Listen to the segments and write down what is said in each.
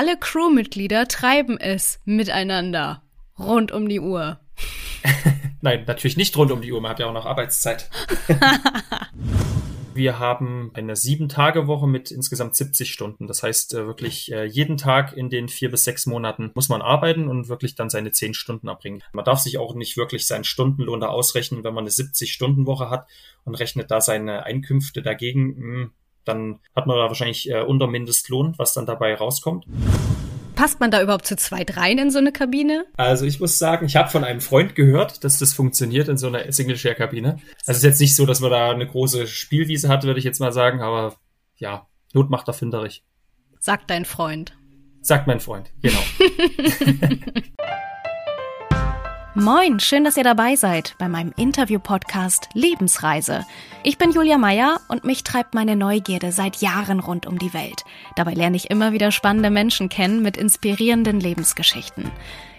alle Crewmitglieder treiben es miteinander rund um die Uhr. Nein, natürlich nicht rund um die Uhr, man hat ja auch noch Arbeitszeit. wir haben eine Sieben-Tage-Woche mit insgesamt 70 Stunden. Das heißt, äh, wirklich äh, jeden Tag in den vier bis sechs Monaten muss man arbeiten und wirklich dann seine zehn Stunden erbringen. Man darf sich auch nicht wirklich seinen Stundenlohn da ausrechnen, wenn man eine 70-Stunden-Woche hat und rechnet da seine Einkünfte dagegen. Dann hat man da wahrscheinlich äh, unter Mindestlohn, was dann dabei rauskommt. Passt man da überhaupt zu zweit rein in so eine Kabine? Also ich muss sagen, ich habe von einem Freund gehört, dass das funktioniert in so einer Single-Share-Kabine. Also es ist jetzt nicht so, dass man da eine große Spielwiese hat, würde ich jetzt mal sagen, aber ja, Not macht erfinderig. Sagt dein Freund. Sagt mein Freund, genau. Moin, schön, dass ihr dabei seid bei meinem Interview-Podcast Lebensreise. Ich bin Julia Meyer und mich treibt meine Neugierde seit Jahren rund um die Welt. Dabei lerne ich immer wieder spannende Menschen kennen mit inspirierenden Lebensgeschichten.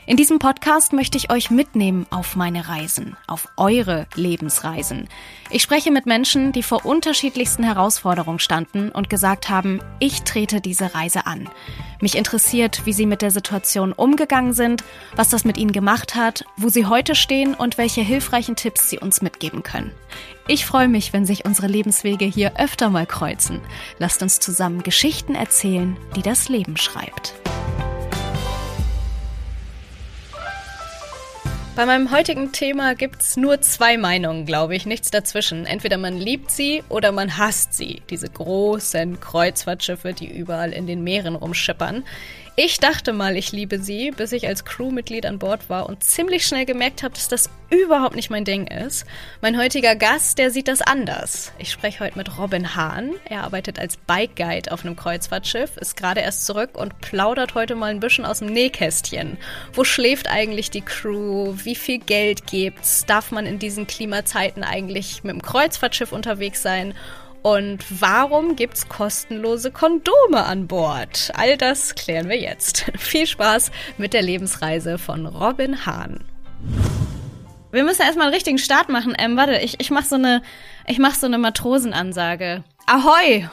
In diesem Podcast möchte ich euch mitnehmen auf meine Reisen, auf eure Lebensreisen. Ich spreche mit Menschen, die vor unterschiedlichsten Herausforderungen standen und gesagt haben, ich trete diese Reise an. Mich interessiert, wie sie mit der Situation umgegangen sind, was das mit ihnen gemacht hat, wo sie heute stehen und welche hilfreichen Tipps sie uns mitgeben können. Ich freue mich, wenn sich unsere Lebenswege hier öfter mal kreuzen. Lasst uns zusammen Geschichten erzählen, die das Leben schreibt. Bei meinem heutigen Thema gibt's nur zwei Meinungen, glaube ich, nichts dazwischen. Entweder man liebt sie oder man hasst sie, diese großen Kreuzfahrtschiffe, die überall in den Meeren rumschippern. Ich dachte mal, ich liebe sie, bis ich als Crewmitglied an Bord war und ziemlich schnell gemerkt habe, dass das überhaupt nicht mein Ding ist. Mein heutiger Gast, der sieht das anders. Ich spreche heute mit Robin Hahn. Er arbeitet als Bike Guide auf einem Kreuzfahrtschiff, ist gerade erst zurück und plaudert heute mal ein bisschen aus dem Nähkästchen. Wo schläft eigentlich die Crew? Wie viel Geld gibt's? Darf man in diesen Klimazeiten eigentlich mit dem Kreuzfahrtschiff unterwegs sein? Und warum gibt's kostenlose Kondome an Bord? All das klären wir jetzt. Viel Spaß mit der Lebensreise von Robin Hahn. Wir müssen erstmal einen richtigen Start machen. Ähm, warte, ich, ich mach so eine, ich mach so eine Matrosenansage. Ahoi!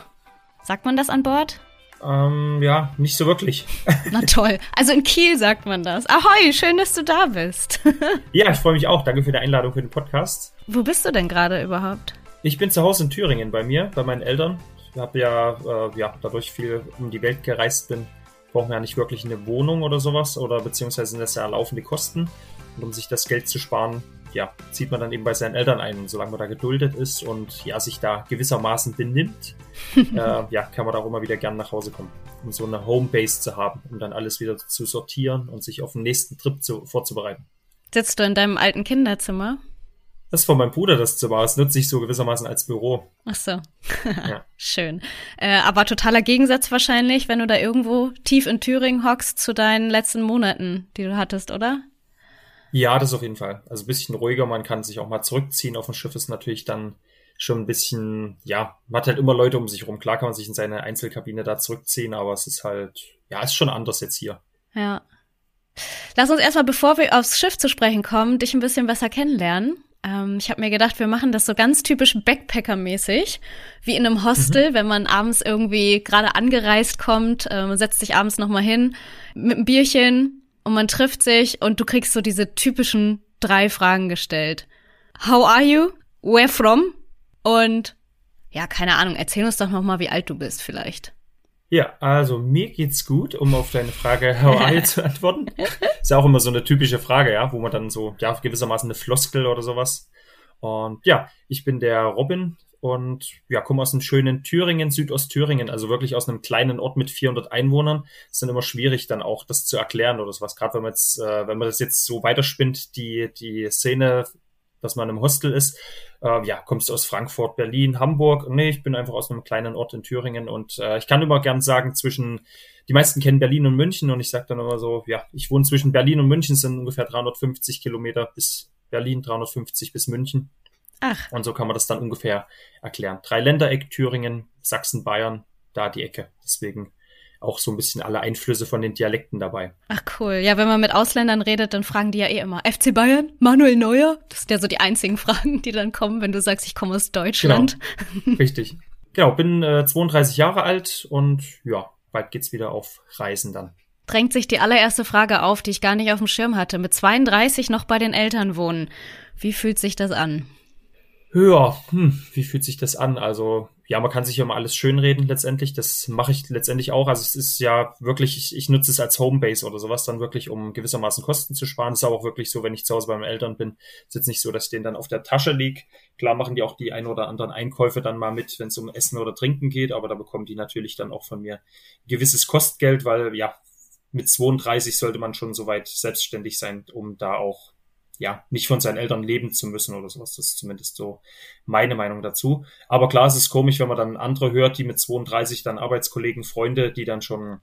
Sagt man das an Bord? Ähm, ja, nicht so wirklich. Na toll. Also in Kiel sagt man das. Ahoi, schön, dass du da bist. ja, ich freue mich auch. Danke für die Einladung für den Podcast. Wo bist du denn gerade überhaupt? Ich bin zu Hause in Thüringen bei mir, bei meinen Eltern. Ich habe ja, äh, ja dadurch viel um die Welt gereist bin, brauchen wir ja nicht wirklich eine Wohnung oder sowas oder beziehungsweise sind das ja laufende Kosten. Und um sich das Geld zu sparen, ja, zieht man dann eben bei seinen Eltern ein. Und solange man da geduldet ist und ja, sich da gewissermaßen benimmt, äh, ja, kann man da auch immer wieder gern nach Hause kommen, um so eine Homebase zu haben, um dann alles wieder zu sortieren und sich auf den nächsten Trip zu, vorzubereiten. Sitzt du in deinem alten Kinderzimmer? Das ist von meinem Bruder das Zimmer. Das nutze ich so gewissermaßen als Büro. Ach so. ja. Schön. Äh, aber totaler Gegensatz wahrscheinlich, wenn du da irgendwo tief in Thüringen hockst zu deinen letzten Monaten, die du hattest, oder? Ja, das auf jeden Fall. Also ein bisschen ruhiger. Man kann sich auch mal zurückziehen. Auf dem Schiff ist natürlich dann schon ein bisschen, ja, man hat halt immer Leute um sich rum. Klar kann man sich in seine Einzelkabine da zurückziehen, aber es ist halt, ja, ist schon anders jetzt hier. Ja. Lass uns erstmal, bevor wir aufs Schiff zu sprechen kommen, dich ein bisschen besser kennenlernen. Ähm, ich habe mir gedacht, wir machen das so ganz typisch Backpacker-mäßig, wie in einem Hostel, mhm. wenn man abends irgendwie gerade angereist kommt, äh, man setzt sich abends nochmal hin mit einem Bierchen und man trifft sich und du kriegst so diese typischen drei Fragen gestellt. How are you? Where from? Und ja, keine Ahnung, erzähl uns doch nochmal, wie alt du bist vielleicht. Ja, also mir geht's gut, um auf deine Frage How are zu antworten. Ist ja auch immer so eine typische Frage, ja, wo man dann so, ja, gewissermaßen eine Floskel oder sowas. Und ja, ich bin der Robin und ja, komme aus einem schönen Thüringen, Südostthüringen, also wirklich aus einem kleinen Ort mit 400 Einwohnern. ist dann immer schwierig, dann auch das zu erklären oder sowas. Gerade wenn man jetzt, äh, wenn man das jetzt so weiterspinnt, die, die Szene dass man im Hostel ist. Äh, ja, kommst du aus Frankfurt, Berlin, Hamburg? Nee, ich bin einfach aus einem kleinen Ort in Thüringen und äh, ich kann immer gern sagen, zwischen, die meisten kennen Berlin und München und ich sage dann immer so, ja, ich wohne zwischen Berlin und München, sind ungefähr 350 Kilometer bis Berlin, 350 bis München. Ach. Und so kann man das dann ungefähr erklären. Drei Ländereck, Thüringen, Sachsen, Bayern, da die Ecke. Deswegen auch so ein bisschen alle Einflüsse von den Dialekten dabei. Ach cool. Ja, wenn man mit Ausländern redet, dann fragen die ja eh immer FC Bayern, Manuel Neuer. Das sind ja so die einzigen Fragen, die dann kommen, wenn du sagst, ich komme aus Deutschland. Genau. Richtig. Genau, bin äh, 32 Jahre alt und ja, bald geht's wieder auf Reisen dann. Drängt sich die allererste Frage auf, die ich gar nicht auf dem Schirm hatte. Mit 32 noch bei den Eltern wohnen. Wie fühlt sich das an? Ja, hm, wie fühlt sich das an? Also, ja, man kann sich ja immer alles schönreden letztendlich. Das mache ich letztendlich auch. Also es ist ja wirklich, ich, ich nutze es als Homebase oder sowas dann wirklich, um gewissermaßen Kosten zu sparen. Das ist aber auch wirklich so, wenn ich zu Hause bei meinen Eltern bin, ist jetzt nicht so, dass ich den dann auf der Tasche lieg. Klar machen die auch die ein oder anderen Einkäufe dann mal mit, wenn es um Essen oder Trinken geht, aber da bekommen die natürlich dann auch von mir gewisses Kostgeld, weil ja, mit 32 sollte man schon soweit selbstständig sein, um da auch ja, nicht von seinen Eltern leben zu müssen oder sowas. Das ist zumindest so meine Meinung dazu. Aber klar, es ist komisch, wenn man dann andere hört, die mit 32 dann Arbeitskollegen, Freunde, die dann schon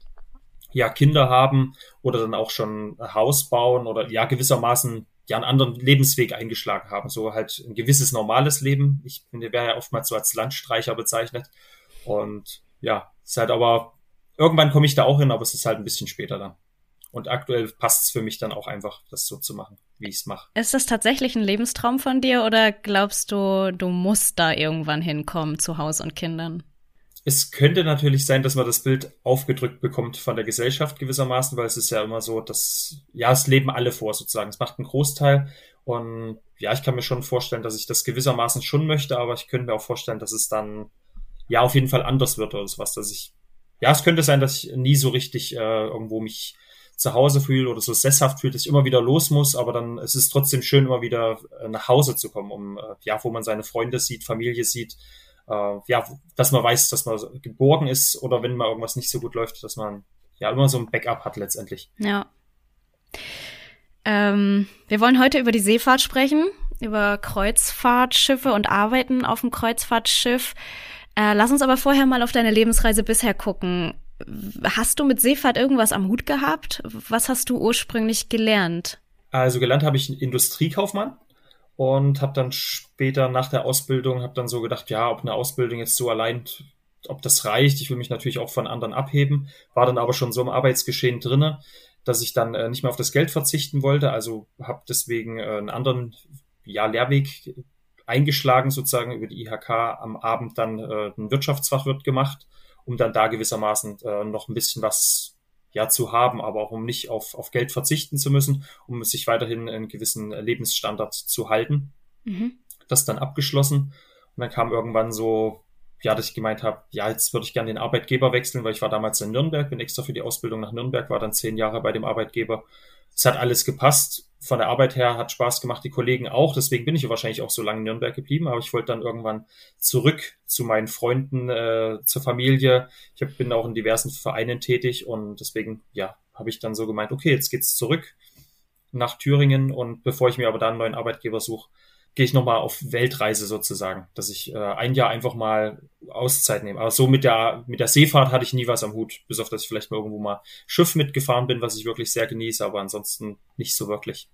ja Kinder haben oder dann auch schon Haus bauen oder ja gewissermaßen ja einen anderen Lebensweg eingeschlagen haben. So halt ein gewisses normales Leben. Ich finde, wäre ja oftmals so als Landstreicher bezeichnet. Und ja, ist halt aber, irgendwann komme ich da auch hin, aber es ist halt ein bisschen später dann. Und aktuell passt es für mich dann auch einfach, das so zu machen, wie ich es mache. Ist das tatsächlich ein Lebenstraum von dir oder glaubst du, du musst da irgendwann hinkommen zu Haus und Kindern? Es könnte natürlich sein, dass man das Bild aufgedrückt bekommt von der Gesellschaft gewissermaßen, weil es ist ja immer so, dass, ja, es leben alle vor sozusagen. Es macht einen Großteil. Und ja, ich kann mir schon vorstellen, dass ich das gewissermaßen schon möchte, aber ich könnte mir auch vorstellen, dass es dann, ja, auf jeden Fall anders wird oder sowas, dass ich, ja, es könnte sein, dass ich nie so richtig äh, irgendwo mich zu Hause fühle oder so sesshaft fühlt, dass ich immer wieder los muss, aber dann es ist trotzdem schön, immer wieder äh, nach Hause zu kommen, um äh, ja, wo man seine Freunde sieht, Familie sieht, äh, ja, dass man weiß, dass man geborgen ist oder wenn mal irgendwas nicht so gut läuft, dass man ja immer so ein Backup hat letztendlich. Ja. Ähm, wir wollen heute über die Seefahrt sprechen, über Kreuzfahrtschiffe und Arbeiten auf dem Kreuzfahrtschiff. Äh, lass uns aber vorher mal auf deine Lebensreise bisher gucken. Hast du mit Seefahrt irgendwas am Hut gehabt? Was hast du ursprünglich gelernt? Also gelernt habe ich Industriekaufmann und habe dann später nach der Ausbildung habe dann so gedacht, ja, ob eine Ausbildung jetzt so allein, ob das reicht. Ich will mich natürlich auch von anderen abheben, war dann aber schon so im Arbeitsgeschehen drinne, dass ich dann äh, nicht mehr auf das Geld verzichten wollte. Also habe deswegen äh, einen anderen ja, Lehrweg eingeschlagen, sozusagen über die IHK am Abend dann äh, einen Wirtschaftsfachwirt gemacht um dann da gewissermaßen äh, noch ein bisschen was ja zu haben, aber auch um nicht auf, auf Geld verzichten zu müssen, um sich weiterhin einen gewissen Lebensstandard zu halten. Mhm. Das dann abgeschlossen. Und dann kam irgendwann so, ja, dass ich gemeint habe, ja, jetzt würde ich gerne den Arbeitgeber wechseln, weil ich war damals in Nürnberg, bin extra für die Ausbildung nach Nürnberg, war dann zehn Jahre bei dem Arbeitgeber. Es hat alles gepasst von der Arbeit her hat Spaß gemacht, die Kollegen auch. Deswegen bin ich wahrscheinlich auch so lange in Nürnberg geblieben. Aber ich wollte dann irgendwann zurück zu meinen Freunden, äh, zur Familie. Ich hab, bin auch in diversen Vereinen tätig und deswegen, ja, habe ich dann so gemeint, okay, jetzt geht's zurück nach Thüringen und bevor ich mir aber dann einen neuen Arbeitgeber suche, gehe ich nochmal auf Weltreise sozusagen, dass ich äh, ein Jahr einfach mal Auszeit nehme. Aber so mit der, mit der Seefahrt hatte ich nie was am Hut, bis auf dass ich vielleicht mal irgendwo mal Schiff mitgefahren bin, was ich wirklich sehr genieße, aber ansonsten nicht so wirklich.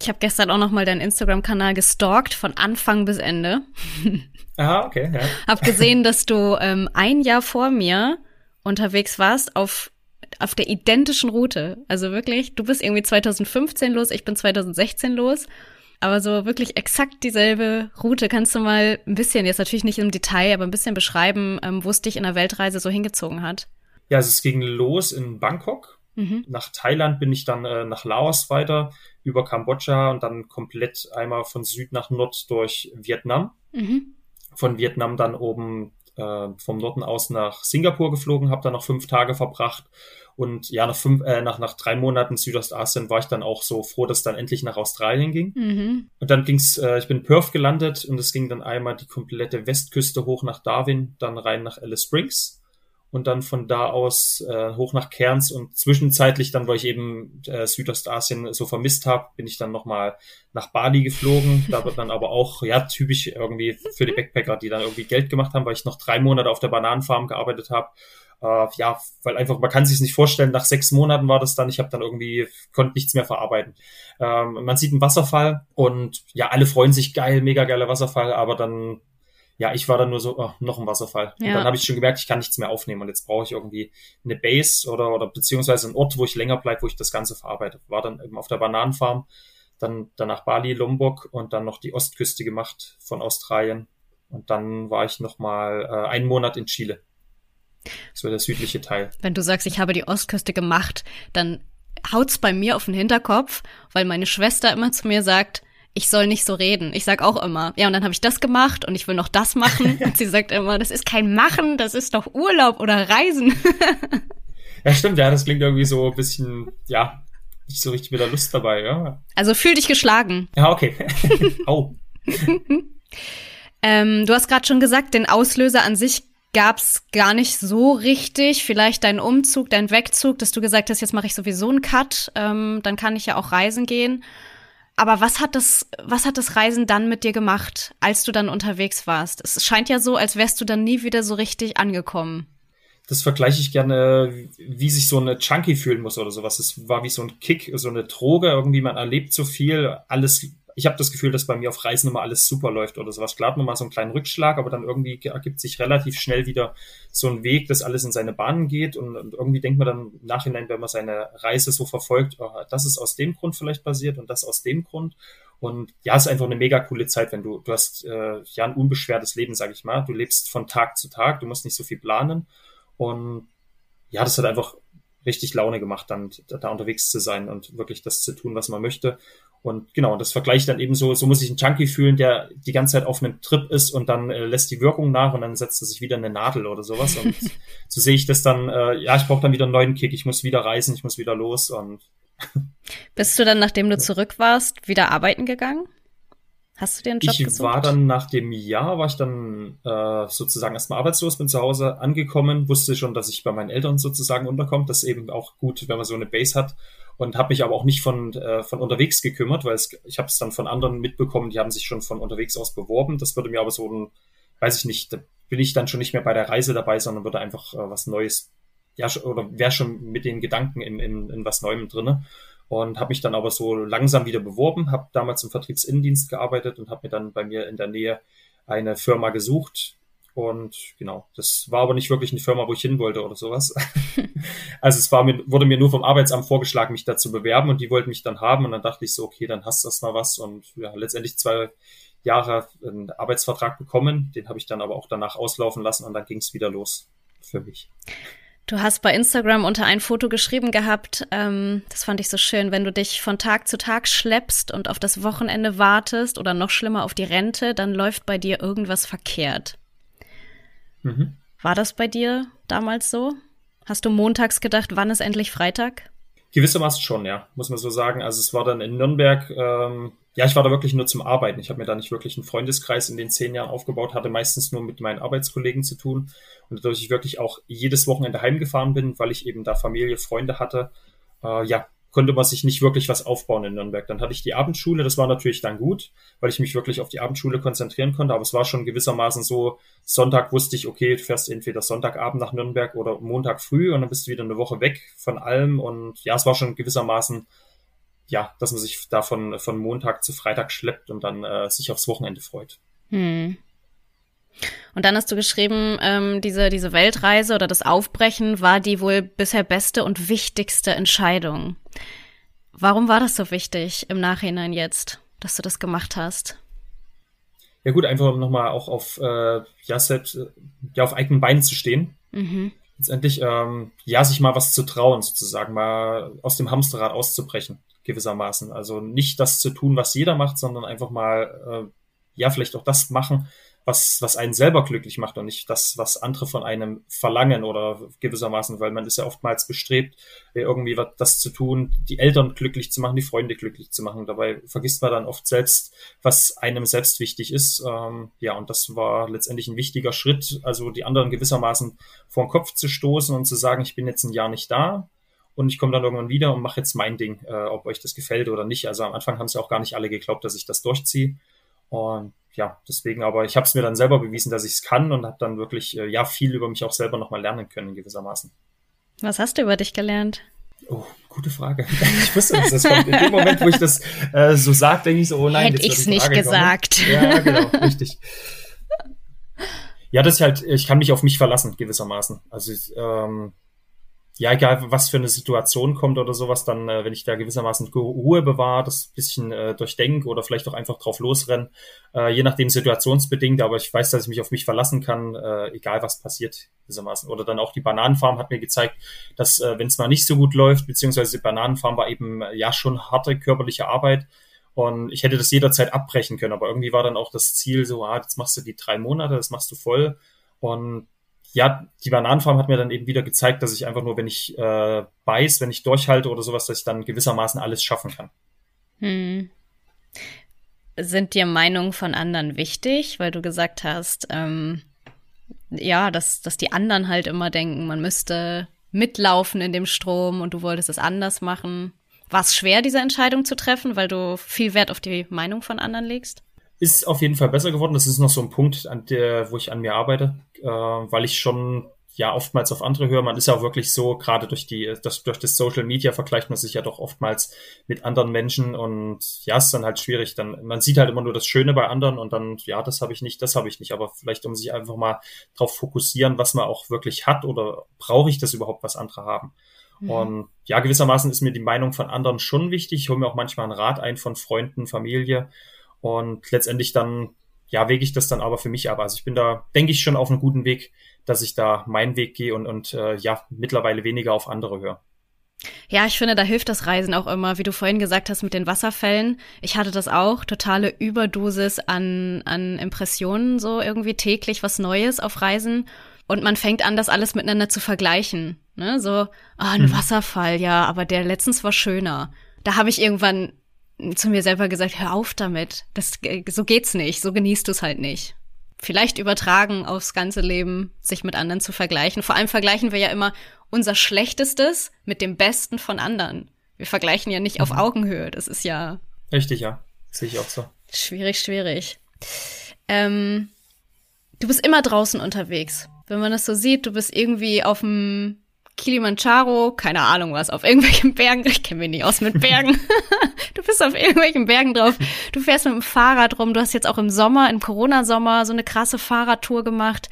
Ich habe gestern auch noch mal deinen Instagram-Kanal gestalkt, von Anfang bis Ende. Ah, okay. Ja. Hab gesehen, dass du ähm, ein Jahr vor mir unterwegs warst auf auf der identischen Route. Also wirklich, du bist irgendwie 2015 los, ich bin 2016 los. Aber so wirklich exakt dieselbe Route. Kannst du mal ein bisschen, jetzt natürlich nicht im Detail, aber ein bisschen beschreiben, ähm, wo es dich in der Weltreise so hingezogen hat? Ja, also es ging los in Bangkok. Mhm. Nach Thailand bin ich dann äh, nach Laos weiter, über Kambodscha und dann komplett einmal von Süd nach Nord durch Vietnam. Mhm. Von Vietnam dann oben äh, vom Norden aus nach Singapur geflogen, habe da noch fünf Tage verbracht und ja, nach, fünf, äh, nach, nach drei Monaten Südostasien war ich dann auch so froh, dass es dann endlich nach Australien ging. Mhm. Und dann ging's, äh, ich bin in Perth gelandet und es ging dann einmal die komplette Westküste hoch nach Darwin, dann rein nach Alice Springs und dann von da aus äh, hoch nach Cairns und zwischenzeitlich dann, weil ich eben äh, Südostasien so vermisst habe, bin ich dann nochmal nach Bali geflogen. Da wird dann aber auch, ja, typisch irgendwie für die Backpacker, die dann irgendwie Geld gemacht haben, weil ich noch drei Monate auf der Bananenfarm gearbeitet habe äh, ja, weil einfach, man kann sich nicht vorstellen, nach sechs Monaten war das dann, ich habe dann irgendwie, konnte nichts mehr verarbeiten. Ähm, man sieht einen Wasserfall und ja, alle freuen sich, geil, mega geiler Wasserfall, aber dann, ja, ich war dann nur so, oh, noch ein Wasserfall. Ja. Und dann habe ich schon gemerkt, ich kann nichts mehr aufnehmen und jetzt brauche ich irgendwie eine Base oder, oder beziehungsweise einen Ort, wo ich länger bleibe, wo ich das Ganze verarbeite. War dann eben auf der Bananenfarm, dann danach Bali, Lombok und dann noch die Ostküste gemacht von Australien. Und dann war ich noch mal äh, einen Monat in Chile. So der südliche Teil. Wenn du sagst, ich habe die Ostküste gemacht, dann haut's bei mir auf den Hinterkopf, weil meine Schwester immer zu mir sagt, ich soll nicht so reden. Ich sag auch immer, ja, und dann habe ich das gemacht und ich will noch das machen. und sie sagt immer, das ist kein Machen, das ist doch Urlaub oder Reisen. ja, stimmt, ja, das klingt irgendwie so ein bisschen, ja, nicht so richtig mit der Lust dabei, ja. Also fühl dich geschlagen. Ja, okay. Au. ähm, du hast gerade schon gesagt, den Auslöser an sich gab's gar nicht so richtig. Vielleicht dein Umzug, dein Wegzug, dass du gesagt hast, jetzt mache ich sowieso einen Cut, ähm, dann kann ich ja auch reisen gehen. Aber was hat das, was hat das Reisen dann mit dir gemacht, als du dann unterwegs warst? Es scheint ja so, als wärst du dann nie wieder so richtig angekommen. Das vergleiche ich gerne, wie sich so eine Junkie fühlen muss oder sowas. Es war wie so ein Kick, so eine Droge, irgendwie man erlebt so viel, alles ich habe das Gefühl, dass bei mir auf Reisen immer alles super läuft oder sowas. Klar hat man mal so einen kleinen Rückschlag, aber dann irgendwie ergibt sich relativ schnell wieder so ein Weg, dass alles in seine Bahnen geht und, und irgendwie denkt man dann im Nachhinein, wenn man seine Reise so verfolgt, oh, das ist aus dem Grund vielleicht passiert und das aus dem Grund. Und ja, es ist einfach eine mega coole Zeit, wenn du, du hast äh, ja ein unbeschwertes Leben, sag ich mal. Du lebst von Tag zu Tag, du musst nicht so viel planen. Und ja, das hat einfach richtig Laune gemacht, dann da unterwegs zu sein und wirklich das zu tun, was man möchte. Und genau, das vergleiche ich dann eben so, so muss ich einen Junkie fühlen, der die ganze Zeit auf einem Trip ist und dann äh, lässt die Wirkung nach und dann setzt er sich wieder eine Nadel oder sowas. Und so sehe ich das dann, äh, ja, ich brauche dann wieder einen neuen Kick, ich muss wieder reisen, ich muss wieder los und Bist du dann, nachdem du zurück warst, wieder arbeiten gegangen? Hast du dir einen Job ich gesucht? war dann nach dem Jahr, war ich dann äh, sozusagen erstmal arbeitslos, bin zu Hause angekommen, wusste schon, dass ich bei meinen Eltern sozusagen unterkomme. Das ist eben auch gut, wenn man so eine Base hat. Und habe mich aber auch nicht von, äh, von unterwegs gekümmert, weil es, ich habe es dann von anderen mitbekommen, die haben sich schon von unterwegs aus beworben. Das würde mir aber so ein, weiß ich nicht, da bin ich dann schon nicht mehr bei der Reise dabei, sondern würde einfach äh, was Neues, ja, oder wäre schon mit den Gedanken in, in, in was Neuem drinne und habe mich dann aber so langsam wieder beworben, habe damals im Vertriebsinnendienst gearbeitet und habe mir dann bei mir in der Nähe eine Firma gesucht. Und genau, das war aber nicht wirklich eine Firma, wo ich hin wollte oder sowas. also es war mir, wurde mir nur vom Arbeitsamt vorgeschlagen, mich da zu bewerben und die wollten mich dann haben und dann dachte ich so, okay, dann hast du erst mal was und ja, letztendlich zwei Jahre einen Arbeitsvertrag bekommen, den habe ich dann aber auch danach auslaufen lassen und dann ging es wieder los für mich. Du hast bei Instagram unter ein Foto geschrieben gehabt, ähm, das fand ich so schön, wenn du dich von Tag zu Tag schleppst und auf das Wochenende wartest oder noch schlimmer auf die Rente, dann läuft bei dir irgendwas verkehrt. Mhm. War das bei dir damals so? Hast du montags gedacht, wann ist endlich Freitag? Gewissermaßen schon, ja, muss man so sagen. Also es war dann in Nürnberg, ähm, ja, ich war da wirklich nur zum Arbeiten. Ich habe mir da nicht wirklich einen Freundeskreis in den zehn Jahren aufgebaut, hatte meistens nur mit meinen Arbeitskollegen zu tun. Und dadurch ich wirklich auch jedes Wochenende heimgefahren bin, weil ich eben da Familie, Freunde hatte, äh, ja, konnte man sich nicht wirklich was aufbauen in Nürnberg. Dann hatte ich die Abendschule, das war natürlich dann gut, weil ich mich wirklich auf die Abendschule konzentrieren konnte, aber es war schon gewissermaßen so, Sonntag wusste ich, okay, du fährst entweder Sonntagabend nach Nürnberg oder Montag früh und dann bist du wieder eine Woche weg von allem und ja, es war schon gewissermaßen, ja, dass man sich davon von Montag zu Freitag schleppt und dann äh, sich aufs Wochenende freut. Hm. Und dann hast du geschrieben, ähm, diese, diese Weltreise oder das Aufbrechen war die wohl bisher beste und wichtigste Entscheidung. Warum war das so wichtig im Nachhinein jetzt, dass du das gemacht hast? Ja gut, einfach nochmal auch auf, äh, ja, selbst, ja, auf eigenen Beinen zu stehen. Mhm. Letztendlich, ähm, ja, sich mal was zu trauen, sozusagen, mal aus dem Hamsterrad auszubrechen, gewissermaßen. Also nicht das zu tun, was jeder macht, sondern einfach mal, äh, ja, vielleicht auch das machen, was, was einen selber glücklich macht und nicht das, was andere von einem verlangen oder gewissermaßen, weil man ist ja oftmals bestrebt, äh, irgendwie das zu tun, die Eltern glücklich zu machen, die Freunde glücklich zu machen. Dabei vergisst man dann oft selbst, was einem selbst wichtig ist. Ähm, ja, und das war letztendlich ein wichtiger Schritt, also die anderen gewissermaßen vor den Kopf zu stoßen und zu sagen, ich bin jetzt ein Jahr nicht da, und ich komme dann irgendwann wieder und mache jetzt mein Ding, äh, ob euch das gefällt oder nicht. Also am Anfang haben es ja auch gar nicht alle geglaubt, dass ich das durchziehe. Und ja, deswegen, aber ich habe es mir dann selber bewiesen, dass ich es kann und habe dann wirklich äh, ja viel über mich auch selber nochmal lernen können gewissermaßen. Was hast du über dich gelernt? Oh, gute Frage. Ich wusste, dass das kommt. In dem Moment, wo ich das äh, so sage, denke ich so, oh nein, hätte ich es nicht gesagt. Kommen. Ja, genau, richtig. Ja, das ist halt, ich kann mich auf mich verlassen gewissermaßen. Also ähm, ja, egal was für eine Situation kommt oder sowas, dann, äh, wenn ich da gewissermaßen Ruhe bewahre, das bisschen äh, durchdenke oder vielleicht auch einfach drauf losrenne, äh, je nachdem situationsbedingt, aber ich weiß, dass ich mich auf mich verlassen kann, äh, egal was passiert, gewissermaßen. Oder dann auch die Bananenfarm hat mir gezeigt, dass, äh, wenn es mal nicht so gut läuft, beziehungsweise die Bananenfarm war eben äh, ja schon harte körperliche Arbeit, und ich hätte das jederzeit abbrechen können, aber irgendwie war dann auch das Ziel so, ah, jetzt machst du die drei Monate, das machst du voll. Und ja, die Bananenfarm hat mir dann eben wieder gezeigt, dass ich einfach nur, wenn ich äh, beiß, wenn ich durchhalte oder sowas, dass ich dann gewissermaßen alles schaffen kann. Hm. Sind dir Meinungen von anderen wichtig, weil du gesagt hast, ähm, ja, dass, dass die anderen halt immer denken, man müsste mitlaufen in dem Strom und du wolltest es anders machen. War es schwer, diese Entscheidung zu treffen, weil du viel Wert auf die Meinung von anderen legst? Ist auf jeden Fall besser geworden. Das ist noch so ein Punkt, an der, wo ich an mir arbeite, äh, weil ich schon ja oftmals auf andere höre. Man ist ja auch wirklich so, gerade durch die, das, durch das Social Media vergleicht man sich ja doch oftmals mit anderen Menschen und ja, ist dann halt schwierig. Dann, man sieht halt immer nur das Schöne bei anderen und dann, ja, das habe ich nicht, das habe ich nicht. Aber vielleicht, um sich einfach mal darauf fokussieren, was man auch wirklich hat oder brauche ich das überhaupt, was andere haben. Mhm. Und ja, gewissermaßen ist mir die Meinung von anderen schon wichtig. Ich hole mir auch manchmal einen Rat ein von Freunden, Familie. Und letztendlich dann, ja, wege ich das dann aber für mich ab. Also ich bin da, denke ich, schon auf einem guten Weg, dass ich da meinen Weg gehe und, und äh, ja, mittlerweile weniger auf andere höre. Ja, ich finde, da hilft das Reisen auch immer, wie du vorhin gesagt hast mit den Wasserfällen. Ich hatte das auch, totale Überdosis an, an Impressionen, so irgendwie täglich was Neues auf Reisen. Und man fängt an, das alles miteinander zu vergleichen. Ne? So, ah, ein hm. Wasserfall, ja, aber der letztens war schöner. Da habe ich irgendwann zu mir selber gesagt, hör auf damit. Das, so geht's nicht. So genießt du es halt nicht. Vielleicht übertragen aufs ganze Leben, sich mit anderen zu vergleichen. Vor allem vergleichen wir ja immer unser Schlechtestes mit dem Besten von anderen. Wir vergleichen ja nicht mhm. auf Augenhöhe. Das ist ja. Richtig, ja. Sehe ich auch so. Schwierig, schwierig. Ähm, du bist immer draußen unterwegs. Wenn man das so sieht, du bist irgendwie auf dem Kilimanjaro, keine Ahnung was, auf irgendwelchen Bergen, ich kenne mich nicht aus mit Bergen. du bist auf irgendwelchen Bergen drauf. Du fährst mit dem Fahrrad rum. Du hast jetzt auch im Sommer, im Corona-Sommer, so eine krasse Fahrradtour gemacht.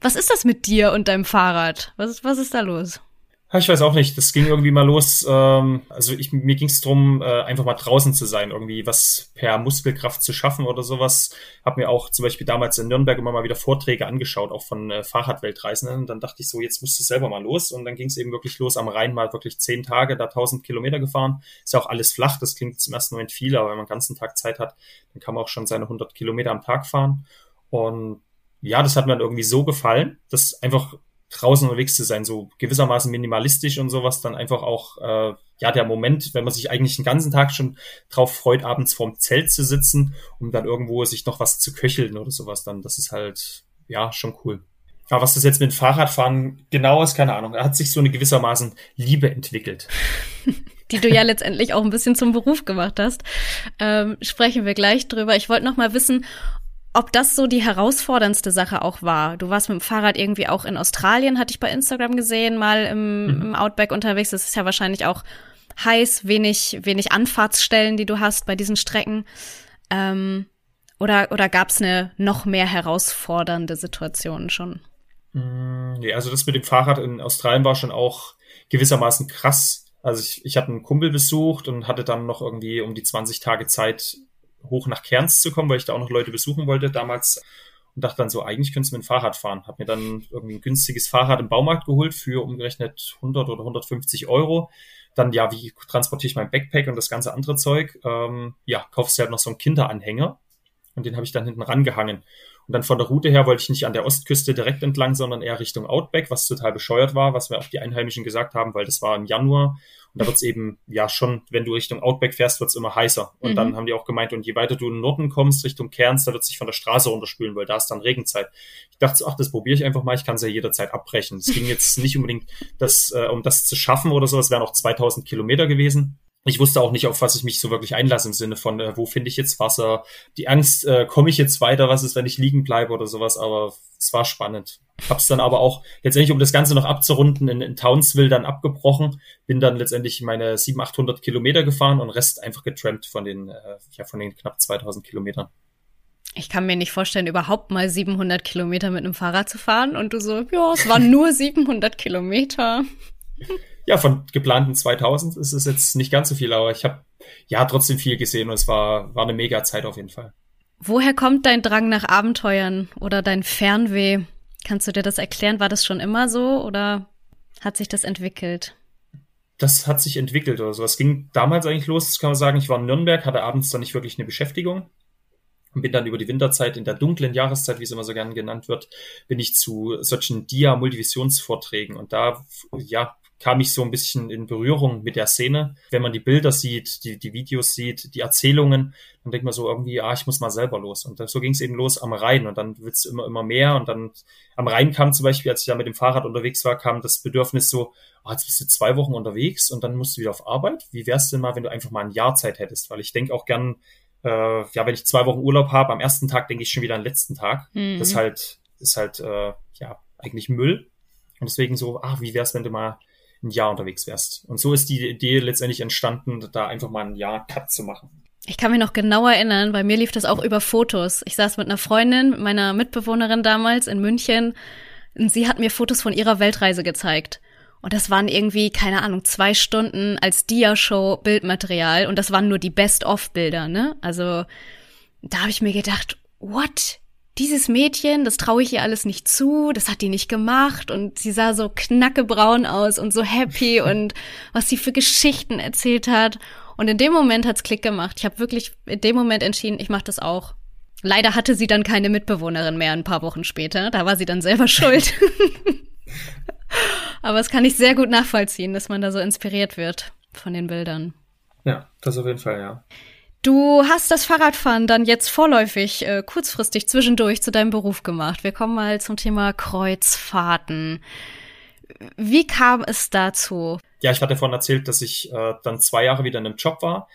Was ist das mit dir und deinem Fahrrad? Was ist, was ist da los? Ich weiß auch nicht. Das ging irgendwie mal los. Ähm, also ich, mir ging es darum, äh, einfach mal draußen zu sein, irgendwie was per Muskelkraft zu schaffen oder sowas. Hab mir auch zum Beispiel damals in Nürnberg immer mal wieder Vorträge angeschaut, auch von äh, Fahrradweltreisenden. Und dann dachte ich so, jetzt musst du selber mal los. Und dann ging es eben wirklich los am Rhein, mal wirklich zehn Tage, da tausend Kilometer gefahren. Ist ja auch alles flach. Das klingt zum ersten Moment viel, aber wenn man den ganzen Tag Zeit hat, dann kann man auch schon seine 100 Kilometer am Tag fahren. Und ja, das hat mir dann irgendwie so gefallen, dass einfach draußen unterwegs zu sein, so gewissermaßen minimalistisch und sowas, dann einfach auch, äh, ja, der Moment, wenn man sich eigentlich den ganzen Tag schon drauf freut, abends vorm Zelt zu sitzen, um dann irgendwo sich noch was zu köcheln oder sowas, dann, das ist halt, ja, schon cool. Aber was das jetzt mit Fahrradfahren genau ist, keine Ahnung. Da hat sich so eine gewissermaßen Liebe entwickelt. Die du ja letztendlich auch ein bisschen zum Beruf gemacht hast. Ähm, sprechen wir gleich drüber. Ich wollte noch mal wissen, ob das so die herausforderndste Sache auch war. Du warst mit dem Fahrrad irgendwie auch in Australien, hatte ich bei Instagram gesehen, mal im, mhm. im Outback unterwegs. Das ist ja wahrscheinlich auch heiß, wenig, wenig Anfahrtsstellen, die du hast bei diesen Strecken. Ähm, oder oder gab es eine noch mehr herausfordernde Situation schon? Mm, nee, also das mit dem Fahrrad in Australien war schon auch gewissermaßen krass. Also ich, ich hatte einen Kumpel besucht und hatte dann noch irgendwie um die 20 Tage Zeit, hoch nach Kerns zu kommen, weil ich da auch noch Leute besuchen wollte damals und dachte dann so, eigentlich könntest du mit dem Fahrrad fahren. Hab mir dann irgendwie ein günstiges Fahrrad im Baumarkt geholt für umgerechnet 100 oder 150 Euro. Dann, ja, wie transportiere ich mein Backpack und das ganze andere Zeug? Ähm, ja, kaufst du halt noch so einen Kinderanhänger und den habe ich dann hinten rangehangen. Und dann von der Route her wollte ich nicht an der Ostküste direkt entlang, sondern eher Richtung Outback, was total bescheuert war, was mir auch die Einheimischen gesagt haben, weil das war im Januar und da wird's eben, ja schon, wenn du Richtung Outback fährst, wird's immer heißer. Und mhm. dann haben die auch gemeint, und je weiter du in den Norden kommst, Richtung Cairns, da wird sich von der Straße runterspülen, weil da ist dann Regenzeit. Ich dachte so, ach, das probiere ich einfach mal, ich kann es ja jederzeit abbrechen. Es ging jetzt nicht unbedingt, das, äh, um das zu schaffen oder so, es wären auch 2000 Kilometer gewesen ich wusste auch nicht, auf was ich mich so wirklich einlasse im Sinne von, äh, wo finde ich jetzt Wasser, die Angst, äh, komme ich jetzt weiter, was ist, wenn ich liegen bleibe oder sowas, aber es war spannend. Hab's dann aber auch letztendlich, um das Ganze noch abzurunden, in, in Townsville dann abgebrochen, bin dann letztendlich meine 700, 800 Kilometer gefahren und Rest einfach getrampt von den, äh, ja, von den knapp 2000 Kilometern. Ich kann mir nicht vorstellen, überhaupt mal 700 Kilometer mit einem Fahrrad zu fahren und du so, ja, es waren nur 700 Kilometer. Ja, von geplanten 2000 ist es jetzt nicht ganz so viel, aber ich habe ja trotzdem viel gesehen und es war, war eine mega Zeit auf jeden Fall. Woher kommt dein Drang nach Abenteuern oder dein Fernweh? Kannst du dir das erklären? War das schon immer so oder hat sich das entwickelt? Das hat sich entwickelt oder so. Es ging damals eigentlich los, das kann man sagen. Ich war in Nürnberg, hatte abends dann nicht wirklich eine Beschäftigung und bin dann über die Winterzeit in der dunklen Jahreszeit, wie es immer so gern genannt wird, bin ich zu solchen Dia-Multivisionsvorträgen und da, ja, kam ich so ein bisschen in Berührung mit der Szene. Wenn man die Bilder sieht, die, die Videos sieht, die Erzählungen, dann denkt man so irgendwie, ah, ich muss mal selber los. Und so ging es eben los am Rhein und dann wird's immer, immer mehr und dann am Rhein kam zum Beispiel, als ich da mit dem Fahrrad unterwegs war, kam das Bedürfnis so, oh, jetzt bist du zwei Wochen unterwegs und dann musst du wieder auf Arbeit. Wie wär's denn mal, wenn du einfach mal ein Jahr Zeit hättest? Weil ich denke auch gern, äh, ja, wenn ich zwei Wochen Urlaub habe, am ersten Tag denke ich schon wieder an den letzten Tag. Mhm. Das halt, ist halt, äh, ja, eigentlich Müll. Und deswegen so, ah, wie wär's, wenn du mal ein Jahr unterwegs wärst. Und so ist die Idee letztendlich entstanden, da einfach mal ein Jahr Cut zu machen. Ich kann mich noch genau erinnern, bei mir lief das auch über Fotos. Ich saß mit einer Freundin, meiner Mitbewohnerin damals in München, und sie hat mir Fotos von ihrer Weltreise gezeigt. Und das waren irgendwie, keine Ahnung, zwei Stunden als Dia-Show Bildmaterial und das waren nur die Best-of-Bilder, ne? Also da habe ich mir gedacht, what? Dieses Mädchen, das traue ich ihr alles nicht zu, das hat die nicht gemacht und sie sah so knackebraun aus und so happy und was sie für Geschichten erzählt hat. Und in dem Moment hat's Klick gemacht. Ich habe wirklich in dem Moment entschieden, ich mache das auch. Leider hatte sie dann keine Mitbewohnerin mehr ein paar Wochen später. Da war sie dann selber schuld. Aber es kann ich sehr gut nachvollziehen, dass man da so inspiriert wird von den Bildern. Ja, das auf jeden Fall, ja. Du hast das Fahrradfahren dann jetzt vorläufig, äh, kurzfristig zwischendurch zu deinem Beruf gemacht. Wir kommen mal zum Thema Kreuzfahrten. Wie kam es dazu? Ja, ich hatte vorhin erzählt, dass ich äh, dann zwei Jahre wieder in einem Job war.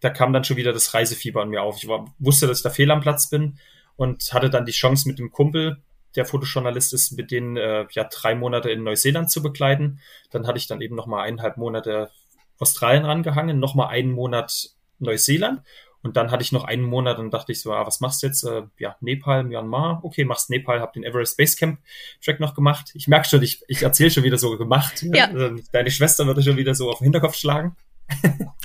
Da kam dann schon wieder das Reisefieber an mir auf. Ich war, wusste, dass ich da fehl am Platz bin und hatte dann die Chance mit dem Kumpel, der Fotojournalist ist, mit denen äh, ja drei Monate in Neuseeland zu begleiten. Dann hatte ich dann eben noch mal eineinhalb Monate Australien rangehangen, noch mal einen Monat Neuseeland. Und dann hatte ich noch einen Monat und dachte ich so, ah, was machst du jetzt? Äh, ja, Nepal, Myanmar. Okay, machst Nepal, hab den Everest Base Camp Track noch gemacht. Ich merke schon, ich, ich erzähle schon wieder so gemacht. Ja. Ähm, deine Schwester würde schon wieder so auf den Hinterkopf schlagen.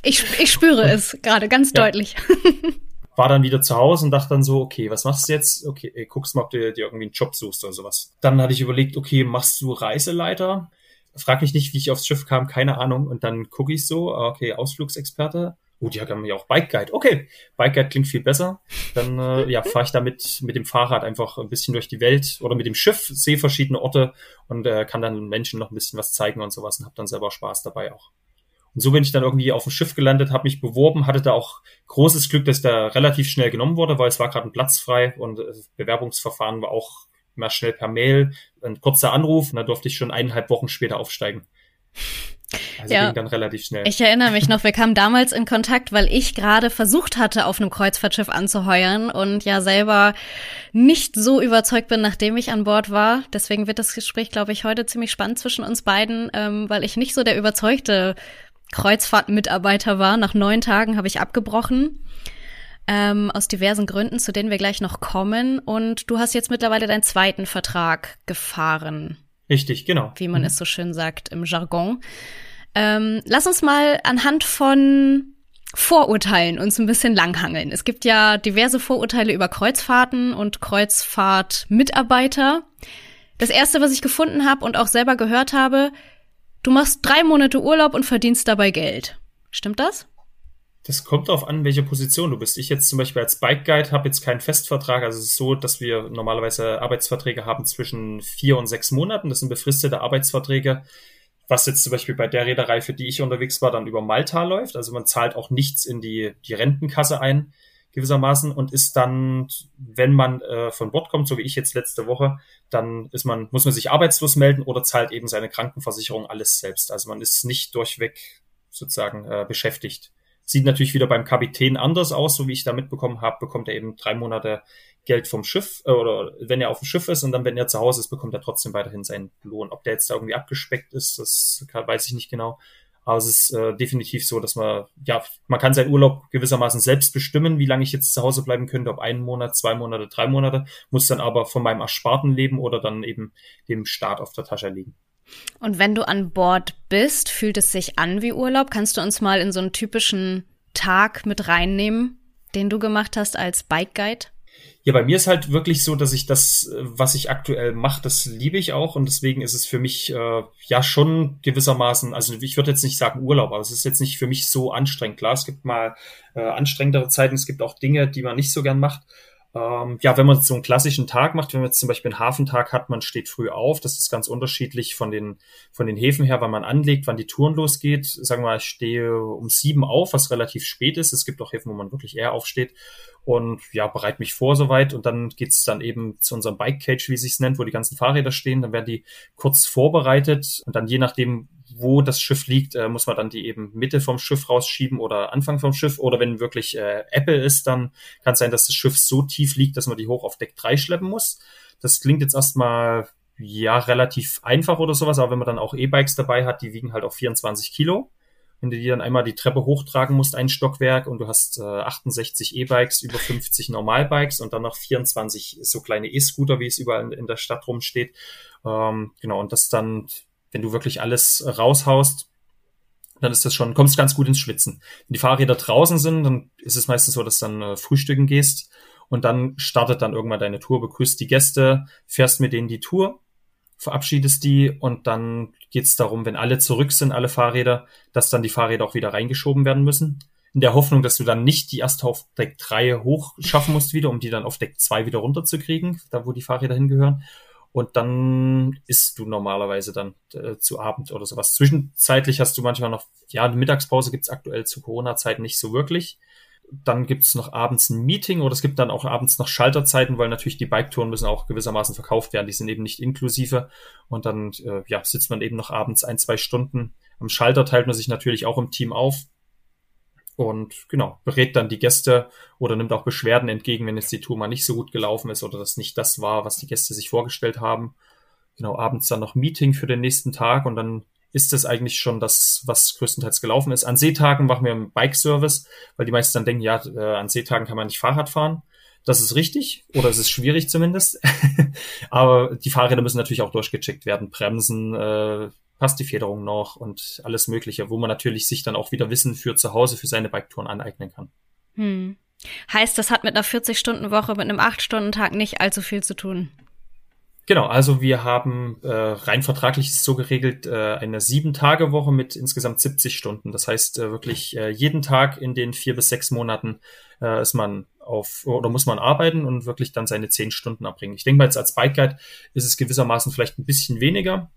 ich, ich spüre es gerade ganz ja. deutlich. War dann wieder zu Hause und dachte dann so, okay, was machst du jetzt? Okay, ey, guckst mal, ob du dir irgendwie einen Job suchst oder sowas. Dann hatte ich überlegt, okay, machst du Reiseleiter? Frag mich nicht, wie ich aufs Schiff kam, keine Ahnung. Und dann gucke ich so, okay, Ausflugsexperte Gut, ja, haben ja auch Bike Guide. Okay, Bike Guide klingt viel besser. Dann äh, ja, fahre ich damit mit dem Fahrrad einfach ein bisschen durch die Welt oder mit dem Schiff, sehe verschiedene Orte und äh, kann dann Menschen noch ein bisschen was zeigen und sowas und habe dann selber Spaß dabei auch. Und so bin ich dann irgendwie auf dem Schiff gelandet, habe mich beworben, hatte da auch großes Glück, dass da relativ schnell genommen wurde, weil es war gerade ein Platz frei und äh, Bewerbungsverfahren war auch immer schnell per Mail, ein kurzer Anruf und da durfte ich schon eineinhalb Wochen später aufsteigen. Also ja. ging dann relativ schnell. Ich erinnere mich noch, wir kamen damals in Kontakt, weil ich gerade versucht hatte, auf einem Kreuzfahrtschiff anzuheuern und ja selber nicht so überzeugt bin, nachdem ich an Bord war. Deswegen wird das Gespräch, glaube ich, heute ziemlich spannend zwischen uns beiden, ähm, weil ich nicht so der überzeugte Kreuzfahrtmitarbeiter war. Nach neun Tagen habe ich abgebrochen. Ähm, aus diversen Gründen, zu denen wir gleich noch kommen. Und du hast jetzt mittlerweile deinen zweiten Vertrag gefahren. Richtig, genau. Wie man mhm. es so schön sagt im Jargon. Ähm, lass uns mal anhand von Vorurteilen uns ein bisschen langhangeln. Es gibt ja diverse Vorurteile über Kreuzfahrten und Kreuzfahrtmitarbeiter. Das erste, was ich gefunden habe und auch selber gehört habe, du machst drei Monate Urlaub und verdienst dabei Geld. Stimmt das? Das kommt darauf an, welche Position du bist. Ich jetzt zum Beispiel als Bike Guide habe jetzt keinen Festvertrag. Also es ist so, dass wir normalerweise Arbeitsverträge haben zwischen vier und sechs Monaten. Das sind befristete Arbeitsverträge was jetzt zum Beispiel bei der Reederei, für die ich unterwegs war, dann über Malta läuft. Also man zahlt auch nichts in die, die Rentenkasse ein, gewissermaßen, und ist dann, wenn man äh, von Bord kommt, so wie ich jetzt letzte Woche, dann ist man, muss man sich arbeitslos melden oder zahlt eben seine Krankenversicherung alles selbst. Also man ist nicht durchweg sozusagen äh, beschäftigt. Sieht natürlich wieder beim Kapitän anders aus, so wie ich da mitbekommen habe, bekommt er eben drei Monate Geld vom Schiff äh, oder wenn er auf dem Schiff ist und dann, wenn er zu Hause ist, bekommt er trotzdem weiterhin seinen Lohn. Ob der jetzt da irgendwie abgespeckt ist, das kann, weiß ich nicht genau. Aber es ist äh, definitiv so, dass man, ja, man kann seinen Urlaub gewissermaßen selbst bestimmen, wie lange ich jetzt zu Hause bleiben könnte, ob einen Monat, zwei Monate, drei Monate, muss dann aber von meinem Ersparten leben oder dann eben dem Staat auf der Tasche liegen. Und wenn du an Bord bist, fühlt es sich an wie Urlaub? Kannst du uns mal in so einen typischen Tag mit reinnehmen, den du gemacht hast als Bike Guide? Ja, bei mir ist halt wirklich so, dass ich das, was ich aktuell mache, das liebe ich auch und deswegen ist es für mich äh, ja schon gewissermaßen, also ich würde jetzt nicht sagen Urlaub, aber es ist jetzt nicht für mich so anstrengend. Klar, es gibt mal äh, anstrengendere Zeiten, es gibt auch Dinge, die man nicht so gern macht, ähm, ja, wenn man so einen klassischen Tag macht, wenn man jetzt zum Beispiel einen Hafentag hat, man steht früh auf, das ist ganz unterschiedlich von den, von den Häfen her, wann man anlegt, wann die Touren losgeht. Sagen wir ich stehe um sieben auf, was relativ spät ist. Es gibt auch Häfen, wo man wirklich eher aufsteht und ja, bereite mich vor soweit und dann geht's dann eben zu unserem Bike Cage, wie sich's nennt, wo die ganzen Fahrräder stehen. Dann werden die kurz vorbereitet und dann je nachdem, wo das Schiff liegt, äh, muss man dann die eben Mitte vom Schiff rausschieben oder Anfang vom Schiff. Oder wenn wirklich äh, Apple ist, dann kann es sein, dass das Schiff so tief liegt, dass man die hoch auf Deck 3 schleppen muss. Das klingt jetzt erstmal ja relativ einfach oder sowas, aber wenn man dann auch E-Bikes dabei hat, die wiegen halt auch 24 Kilo. Wenn du die dann einmal die Treppe hochtragen musst, ein Stockwerk, und du hast äh, 68 E-Bikes, über 50 Normalbikes und dann noch 24 so kleine E-Scooter, wie es überall in, in der Stadt rumsteht. Ähm, genau, und das dann wenn du wirklich alles raushaust, dann ist das schon, kommst ganz gut ins Schwitzen. Wenn die Fahrräder draußen sind, dann ist es meistens so, dass du dann äh, frühstücken gehst und dann startet dann irgendwann deine Tour, begrüßt die Gäste, fährst mit denen die Tour, verabschiedest die und dann geht es darum, wenn alle zurück sind, alle Fahrräder, dass dann die Fahrräder auch wieder reingeschoben werden müssen. In der Hoffnung, dass du dann nicht die erst auf Deck 3 hoch schaffen musst wieder, um die dann auf Deck 2 wieder runterzukriegen, da wo die Fahrräder hingehören und dann isst du normalerweise dann äh, zu Abend oder sowas. Zwischenzeitlich hast du manchmal noch, ja, eine Mittagspause gibt's aktuell zu Corona-Zeiten nicht so wirklich. Dann gibt's noch abends ein Meeting oder es gibt dann auch abends noch Schalterzeiten, weil natürlich die Biketouren müssen auch gewissermaßen verkauft werden. Die sind eben nicht inklusive. Und dann äh, ja, sitzt man eben noch abends ein, zwei Stunden. Am Schalter teilt man sich natürlich auch im Team auf und genau, berät dann die Gäste oder nimmt auch Beschwerden entgegen, wenn jetzt die Tour mal nicht so gut gelaufen ist oder das nicht das war, was die Gäste sich vorgestellt haben. Genau, abends dann noch Meeting für den nächsten Tag und dann ist das eigentlich schon das, was größtenteils gelaufen ist. An Seetagen machen wir einen Bike-Service, weil die meisten dann denken, ja, äh, an Seetagen kann man nicht Fahrrad fahren. Das ist richtig oder es ist schwierig zumindest. Aber die Fahrräder müssen natürlich auch durchgecheckt werden. Bremsen, äh, passt die Federung noch und alles Mögliche, wo man natürlich sich dann auch wieder Wissen für zu Hause, für seine Biketouren aneignen kann. Hm. Heißt, das hat mit einer 40-Stunden-Woche, mit einem 8-Stunden-Tag nicht allzu viel zu tun. Genau, also wir haben äh, rein vertraglich ist so geregelt äh, eine sieben-Tage-Woche mit insgesamt 70 Stunden. Das heißt äh, wirklich äh, jeden Tag in den vier bis sechs Monaten äh, ist man auf oder muss man arbeiten und wirklich dann seine zehn Stunden abbringen. Ich denke mal jetzt als Bike Guide ist es gewissermaßen vielleicht ein bisschen weniger,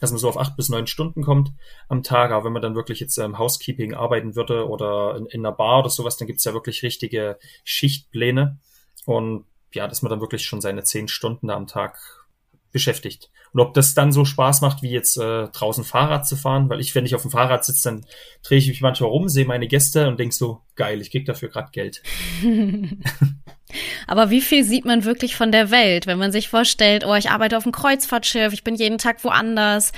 dass man so auf acht bis neun Stunden kommt am Tag. Aber wenn man dann wirklich jetzt im Housekeeping arbeiten würde oder in, in einer Bar oder sowas, dann gibt's ja wirklich richtige Schichtpläne. Und ja, dass man dann wirklich schon seine zehn Stunden am Tag beschäftigt. Und ob das dann so Spaß macht, wie jetzt äh, draußen Fahrrad zu fahren, weil ich, wenn ich auf dem Fahrrad sitze, dann drehe ich mich manchmal rum, sehe meine Gäste und denk so, geil, ich krieg dafür gerade Geld. Aber wie viel sieht man wirklich von der Welt, wenn man sich vorstellt, oh, ich arbeite auf einem Kreuzfahrtschiff, ich bin jeden Tag woanders.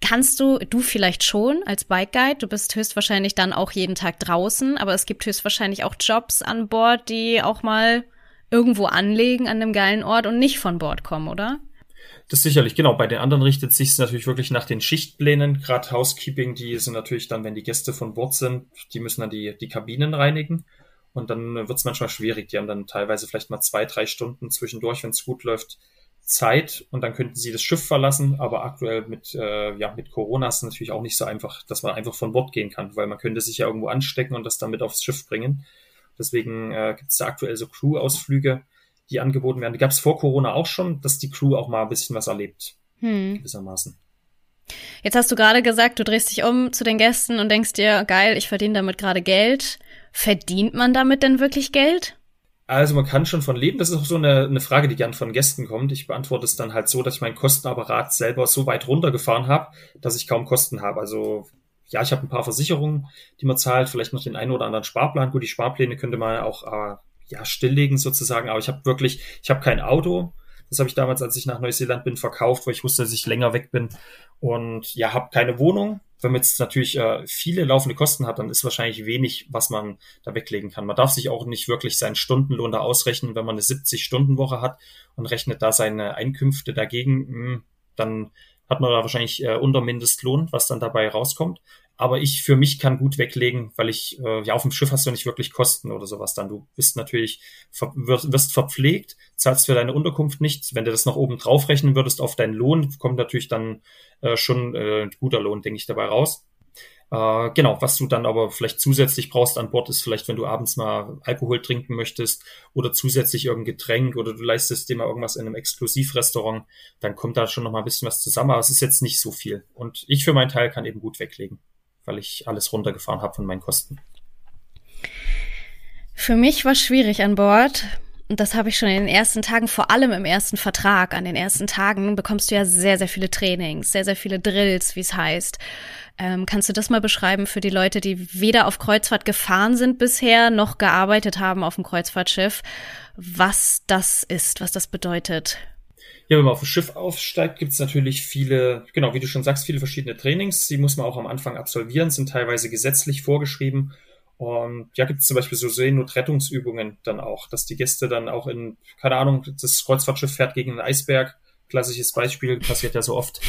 Kannst du, du vielleicht schon als Bike Guide, du bist höchstwahrscheinlich dann auch jeden Tag draußen, aber es gibt höchstwahrscheinlich auch Jobs an Bord, die auch mal irgendwo anlegen an einem geilen Ort und nicht von Bord kommen, oder? Das sicherlich, genau. Bei den anderen richtet sich es natürlich wirklich nach den Schichtplänen. Gerade Housekeeping, die sind natürlich dann, wenn die Gäste von Bord sind, die müssen dann die, die Kabinen reinigen. Und dann wird es manchmal schwierig. Die haben dann teilweise vielleicht mal zwei, drei Stunden zwischendurch, wenn es gut läuft, Zeit und dann könnten sie das Schiff verlassen. Aber aktuell mit, äh, ja, mit Corona ist es natürlich auch nicht so einfach, dass man einfach von Bord gehen kann, weil man könnte sich ja irgendwo anstecken und das dann mit aufs Schiff bringen. Deswegen äh, gibt es da aktuell so Crew-Ausflüge, die angeboten werden. Die gab es vor Corona auch schon, dass die Crew auch mal ein bisschen was erlebt. Hm. Gewissermaßen. Jetzt hast du gerade gesagt, du drehst dich um zu den Gästen und denkst dir, geil, ich verdiene damit gerade Geld. Verdient man damit denn wirklich Geld? Also man kann schon von leben. Das ist auch so eine, eine Frage, die gern von Gästen kommt. Ich beantworte es dann halt so, dass ich meinen Kostenapparat selber so weit runtergefahren habe, dass ich kaum Kosten habe. Also ja, ich habe ein paar Versicherungen, die man zahlt, vielleicht noch den einen oder anderen Sparplan. Gut, die Sparpläne könnte man auch äh, ja stilllegen sozusagen, aber ich habe wirklich, ich habe kein Auto. Das habe ich damals, als ich nach Neuseeland bin, verkauft, weil ich wusste, dass ich länger weg bin und ja, habe keine Wohnung, wenn man jetzt natürlich äh, viele laufende Kosten hat, dann ist wahrscheinlich wenig, was man da weglegen kann. Man darf sich auch nicht wirklich seinen Stundenlohn da ausrechnen, wenn man eine 70-Stunden-Woche hat und rechnet da seine Einkünfte dagegen, mh, hm, dann hat man da wahrscheinlich äh, unter Mindestlohn, was dann dabei rauskommt. Aber ich für mich kann gut weglegen, weil ich, äh, ja, auf dem Schiff hast du nicht wirklich Kosten oder sowas dann. Du bist natürlich, ver wirst, verpflegt, zahlst für deine Unterkunft nichts. Wenn du das noch oben drauf rechnen würdest auf deinen Lohn, kommt natürlich dann äh, schon äh, ein guter Lohn, denke ich, dabei raus. Äh, genau, was du dann aber vielleicht zusätzlich brauchst an Bord, ist vielleicht, wenn du abends mal Alkohol trinken möchtest oder zusätzlich irgendein Getränk oder du leistest dir mal irgendwas in einem Exklusivrestaurant, dann kommt da schon noch mal ein bisschen was zusammen, aber es ist jetzt nicht so viel. Und ich für meinen Teil kann eben gut weglegen weil ich alles runtergefahren habe von meinen Kosten. Für mich war schwierig an Bord. Und das habe ich schon in den ersten Tagen, vor allem im ersten Vertrag, an den ersten Tagen bekommst du ja sehr, sehr viele Trainings, sehr, sehr viele Drills, wie es heißt. Ähm, kannst du das mal beschreiben für die Leute, die weder auf Kreuzfahrt gefahren sind bisher, noch gearbeitet haben auf dem Kreuzfahrtschiff, was das ist, was das bedeutet? Ja, wenn man auf ein Schiff aufsteigt, gibt es natürlich viele, genau, wie du schon sagst, viele verschiedene Trainings. Die muss man auch am Anfang absolvieren, sind teilweise gesetzlich vorgeschrieben. Und ja, gibt es zum Beispiel so Seenotrettungsübungen dann auch, dass die Gäste dann auch in, keine Ahnung, das Kreuzfahrtschiff fährt gegen einen Eisberg. Klassisches Beispiel, passiert ja so oft.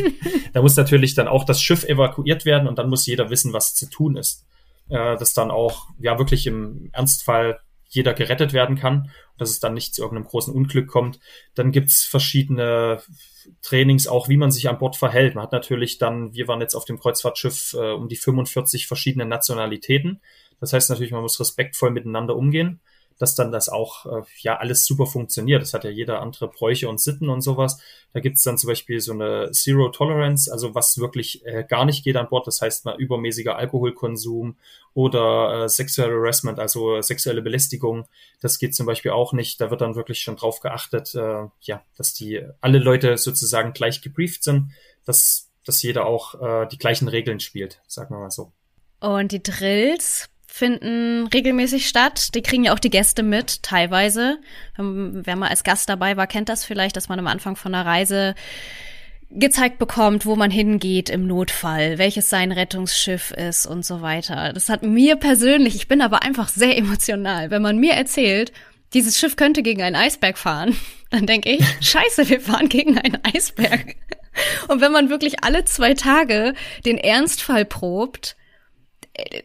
da muss natürlich dann auch das Schiff evakuiert werden und dann muss jeder wissen, was zu tun ist. Äh, dass dann auch, ja, wirklich im Ernstfall jeder gerettet werden kann, dass es dann nicht zu irgendeinem großen Unglück kommt. Dann gibt's verschiedene Trainings auch, wie man sich an Bord verhält. Man hat natürlich dann, wir waren jetzt auf dem Kreuzfahrtschiff äh, um die 45 verschiedene Nationalitäten. Das heißt natürlich, man muss respektvoll miteinander umgehen dass dann das auch äh, ja alles super funktioniert. Das hat ja jeder andere Bräuche und Sitten und sowas. Da gibt es dann zum Beispiel so eine Zero Tolerance, also was wirklich äh, gar nicht geht an Bord. Das heißt mal übermäßiger Alkoholkonsum oder äh, Sexual Harassment, also sexuelle Belästigung. Das geht zum Beispiel auch nicht. Da wird dann wirklich schon drauf geachtet, äh, ja, dass die alle Leute sozusagen gleich gebrieft sind, dass, dass jeder auch äh, die gleichen Regeln spielt, sagen wir mal so. Und die Drills, finden regelmäßig statt. Die kriegen ja auch die Gäste mit, teilweise. Wer mal als Gast dabei war, kennt das vielleicht, dass man am Anfang von einer Reise gezeigt bekommt, wo man hingeht im Notfall, welches sein Rettungsschiff ist und so weiter. Das hat mir persönlich, ich bin aber einfach sehr emotional, wenn man mir erzählt, dieses Schiff könnte gegen einen Eisberg fahren, dann denke ich, scheiße, wir fahren gegen einen Eisberg. Und wenn man wirklich alle zwei Tage den Ernstfall probt,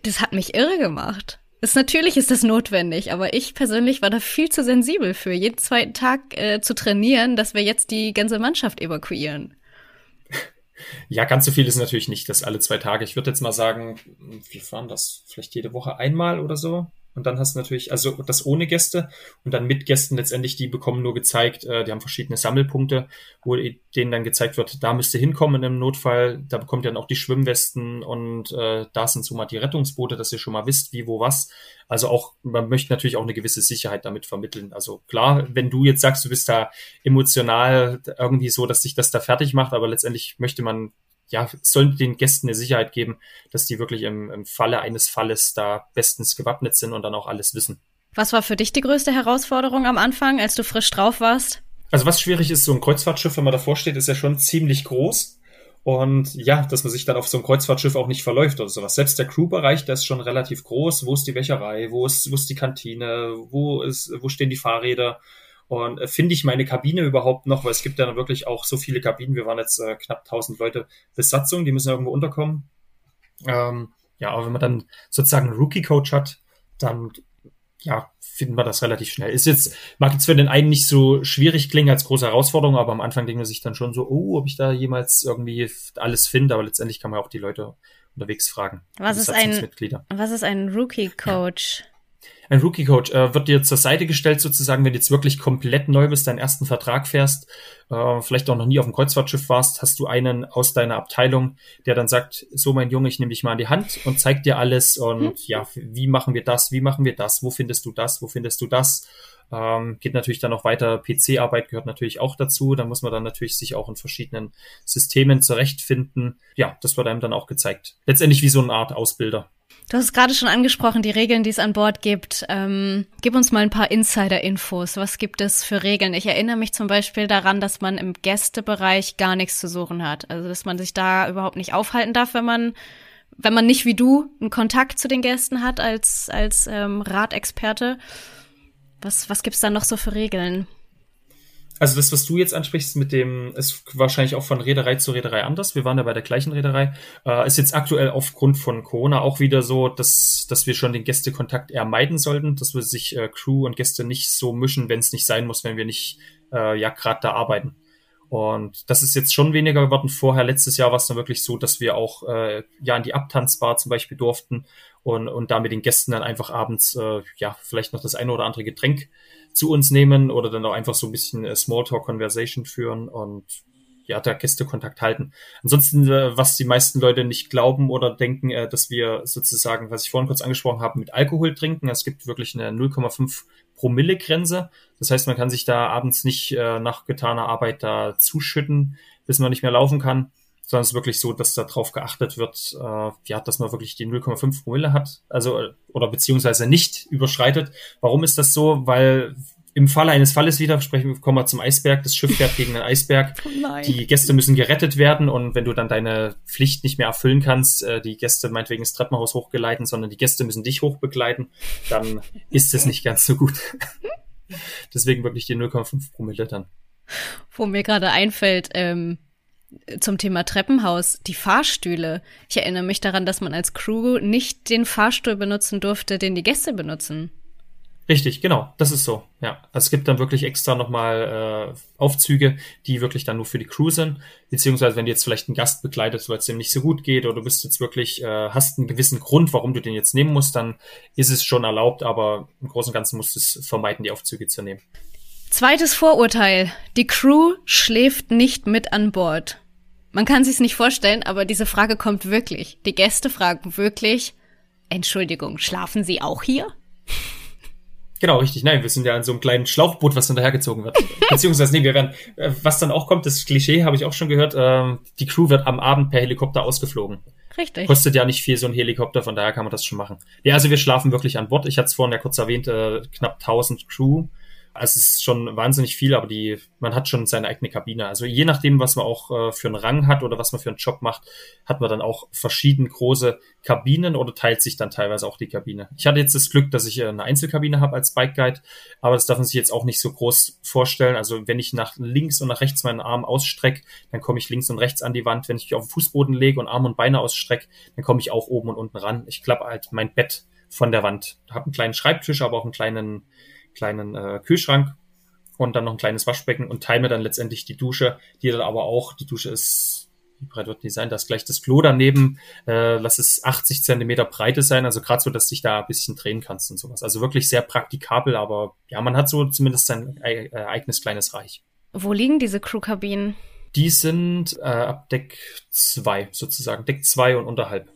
das hat mich irre gemacht. Das, natürlich ist das notwendig, aber ich persönlich war da viel zu sensibel für, jeden zweiten Tag äh, zu trainieren, dass wir jetzt die ganze Mannschaft evakuieren. Ja, ganz so viel ist natürlich nicht, das alle zwei Tage. Ich würde jetzt mal sagen, wir fahren das vielleicht jede Woche einmal oder so. Und dann hast du natürlich, also das ohne Gäste und dann mit Gästen letztendlich, die bekommen nur gezeigt, äh, die haben verschiedene Sammelpunkte, wo denen dann gezeigt wird, da müsst ihr hinkommen im Notfall, da bekommt ihr dann auch die Schwimmwesten und äh, da sind so mal die Rettungsboote, dass ihr schon mal wisst, wie, wo, was. Also auch, man möchte natürlich auch eine gewisse Sicherheit damit vermitteln. Also klar, wenn du jetzt sagst, du bist da emotional irgendwie so, dass sich das da fertig macht, aber letztendlich möchte man ja, sollen den Gästen eine Sicherheit geben, dass die wirklich im, im Falle eines Falles da bestens gewappnet sind und dann auch alles wissen. Was war für dich die größte Herausforderung am Anfang, als du frisch drauf warst? Also was schwierig ist, so ein Kreuzfahrtschiff, wenn man davor steht, ist ja schon ziemlich groß. Und ja, dass man sich dann auf so einem Kreuzfahrtschiff auch nicht verläuft oder sowas. Selbst der Crewbereich, der ist schon relativ groß. Wo ist die Wäscherei? Wo ist, wo ist die Kantine? Wo ist, wo stehen die Fahrräder? Und äh, finde ich meine Kabine überhaupt noch, weil es gibt ja wirklich auch so viele Kabinen. Wir waren jetzt äh, knapp 1000 Leute Besatzung, die müssen irgendwo unterkommen. Ähm, ja, aber wenn man dann sozusagen einen Rookie-Coach hat, dann ja, finden wir das relativ schnell. Ist jetzt, mag jetzt für den einen nicht so schwierig klingen als große Herausforderung, aber am Anfang denkt man sich dann schon so, oh, ob ich da jemals irgendwie alles finde, aber letztendlich kann man auch die Leute unterwegs fragen. Was ist ein, was ist ein Rookie-Coach? Ja ein Rookie-Coach äh, wird dir zur Seite gestellt, sozusagen, wenn du jetzt wirklich komplett neu bist, deinen ersten Vertrag fährst, äh, vielleicht auch noch nie auf dem Kreuzfahrtschiff warst, hast du einen aus deiner Abteilung, der dann sagt, so mein Junge, ich nehme dich mal an die Hand und zeig dir alles und mhm. ja, wie machen wir das, wie machen wir das, wo findest du das, wo findest du das? Ähm, geht natürlich dann noch weiter. PC-Arbeit gehört natürlich auch dazu. Da muss man dann natürlich sich auch in verschiedenen Systemen zurechtfinden. Ja, das wird einem dann auch gezeigt. Letztendlich wie so eine Art Ausbilder. Du hast gerade schon angesprochen, die Regeln, die es an Bord gibt. Ähm, gib uns mal ein paar Insider-Infos. Was gibt es für Regeln? Ich erinnere mich zum Beispiel daran, dass man im Gästebereich gar nichts zu suchen hat. Also, dass man sich da überhaupt nicht aufhalten darf, wenn man, wenn man nicht wie du einen Kontakt zu den Gästen hat als, als ähm, Ratexperte. Was, was gibt's da noch so für Regeln? Also das, was du jetzt ansprichst mit dem, ist wahrscheinlich auch von Reederei zu Reederei anders. Wir waren ja bei der gleichen Reederei. Äh, ist jetzt aktuell aufgrund von Corona auch wieder so, dass, dass wir schon den Gästekontakt eher meiden sollten, dass wir sich äh, Crew und Gäste nicht so mischen, wenn es nicht sein muss, wenn wir nicht äh, ja gerade da arbeiten. Und das ist jetzt schon weniger geworden. Vorher, letztes Jahr war es dann wirklich so, dass wir auch äh, ja in die Abtanzbar zum Beispiel durften und, und da mit den Gästen dann einfach abends äh, ja vielleicht noch das eine oder andere Getränk zu uns nehmen oder dann auch einfach so ein bisschen äh, Smalltalk-Conversation führen und ja, da Gästekontakt halten. Ansonsten, äh, was die meisten Leute nicht glauben oder denken, äh, dass wir sozusagen, was ich vorhin kurz angesprochen habe, mit Alkohol trinken. Es gibt wirklich eine 0,5 Promille-Grenze. Das heißt, man kann sich da abends nicht äh, nach getaner Arbeit da zuschütten, bis man nicht mehr laufen kann sondern es ist wirklich so, dass da drauf geachtet wird, äh, ja, dass man wirklich die 0,5 Promille hat, also oder beziehungsweise nicht überschreitet. Warum ist das so? Weil im Falle eines Falles wieder, sprechen, kommen wir zum Eisberg, das Schiff fährt gegen den Eisberg, oh die Gäste müssen gerettet werden und wenn du dann deine Pflicht nicht mehr erfüllen kannst, äh, die Gäste meinetwegen das Treppenhaus hochgeleiten, sondern die Gäste müssen dich hochbegleiten, dann ist es nicht ganz so gut. Deswegen wirklich die 0,5 Promille dann. Wo mir gerade einfällt, ähm, zum Thema Treppenhaus, die Fahrstühle. Ich erinnere mich daran, dass man als Crew nicht den Fahrstuhl benutzen durfte, den die Gäste benutzen. Richtig, genau, das ist so. Ja, also es gibt dann wirklich extra nochmal äh, Aufzüge, die wirklich dann nur für die Crew sind, beziehungsweise wenn du jetzt vielleicht einen Gast begleitet, weil es dem nicht so gut geht oder du bist jetzt wirklich äh, hast einen gewissen Grund, warum du den jetzt nehmen musst, dann ist es schon erlaubt, aber im Großen und Ganzen musst du es vermeiden, die Aufzüge zu nehmen. Zweites Vorurteil. Die Crew schläft nicht mit an Bord. Man kann sich's nicht vorstellen, aber diese Frage kommt wirklich. Die Gäste fragen wirklich, Entschuldigung, schlafen Sie auch hier? Genau, richtig. Nein, wir sind ja in so einem kleinen Schlauchboot, was hinterhergezogen wird. Beziehungsweise, nee, wir werden, äh, was dann auch kommt, das Klischee habe ich auch schon gehört, äh, die Crew wird am Abend per Helikopter ausgeflogen. Richtig. Kostet ja nicht viel so ein Helikopter, von daher kann man das schon machen. Ja, also wir schlafen wirklich an Bord. Ich hatte es vorhin ja kurz erwähnt, äh, knapp 1000 Crew. Also es ist schon wahnsinnig viel, aber die, man hat schon seine eigene Kabine. Also je nachdem, was man auch äh, für einen Rang hat oder was man für einen Job macht, hat man dann auch verschieden große Kabinen oder teilt sich dann teilweise auch die Kabine. Ich hatte jetzt das Glück, dass ich äh, eine Einzelkabine habe als Bike Guide, aber das darf man sich jetzt auch nicht so groß vorstellen. Also wenn ich nach links und nach rechts meinen Arm ausstrecke, dann komme ich links und rechts an die Wand. Wenn ich auf den Fußboden lege und Arm und Beine ausstrecke, dann komme ich auch oben und unten ran. Ich klappe halt mein Bett von der Wand. Habe einen kleinen Schreibtisch, aber auch einen kleinen kleinen äh, Kühlschrank und dann noch ein kleines Waschbecken und teile mir dann letztendlich die Dusche, die dann aber auch, die Dusche ist, wie breit wird die sein? Da ist gleich das Klo daneben, äh, lass es 80 Zentimeter Breite sein, also gerade so, dass dich da ein bisschen drehen kannst und sowas. Also wirklich sehr praktikabel, aber ja, man hat so zumindest sein äh, eigenes kleines Reich. Wo liegen diese Crewkabinen? Die sind äh, ab Deck 2 sozusagen, Deck 2 und unterhalb.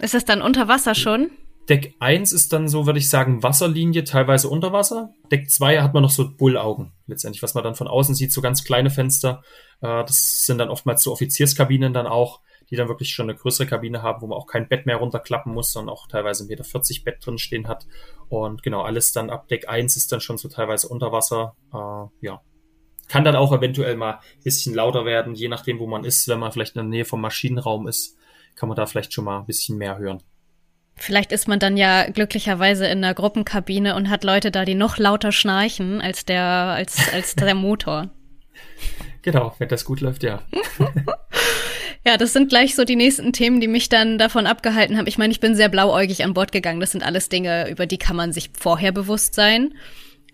Ist das dann unter Wasser schon? Deck 1 ist dann so, würde ich sagen, Wasserlinie, teilweise unter Wasser. Deck 2 hat man noch so Bullaugen, letztendlich, was man dann von außen sieht, so ganz kleine Fenster. Äh, das sind dann oftmals so Offizierskabinen dann auch, die dann wirklich schon eine größere Kabine haben, wo man auch kein Bett mehr runterklappen muss, sondern auch teilweise 1,40 Meter Bett drin stehen hat. Und genau, alles dann ab Deck 1 ist dann schon so teilweise unter Wasser. Äh, ja. Kann dann auch eventuell mal ein bisschen lauter werden, je nachdem, wo man ist. Wenn man vielleicht in der Nähe vom Maschinenraum ist, kann man da vielleicht schon mal ein bisschen mehr hören. Vielleicht ist man dann ja glücklicherweise in einer Gruppenkabine und hat Leute da, die noch lauter schnarchen als der, als, als der Motor. Genau, wenn das gut läuft, ja. ja, das sind gleich so die nächsten Themen, die mich dann davon abgehalten haben. Ich meine, ich bin sehr blauäugig an Bord gegangen. Das sind alles Dinge, über die kann man sich vorher bewusst sein.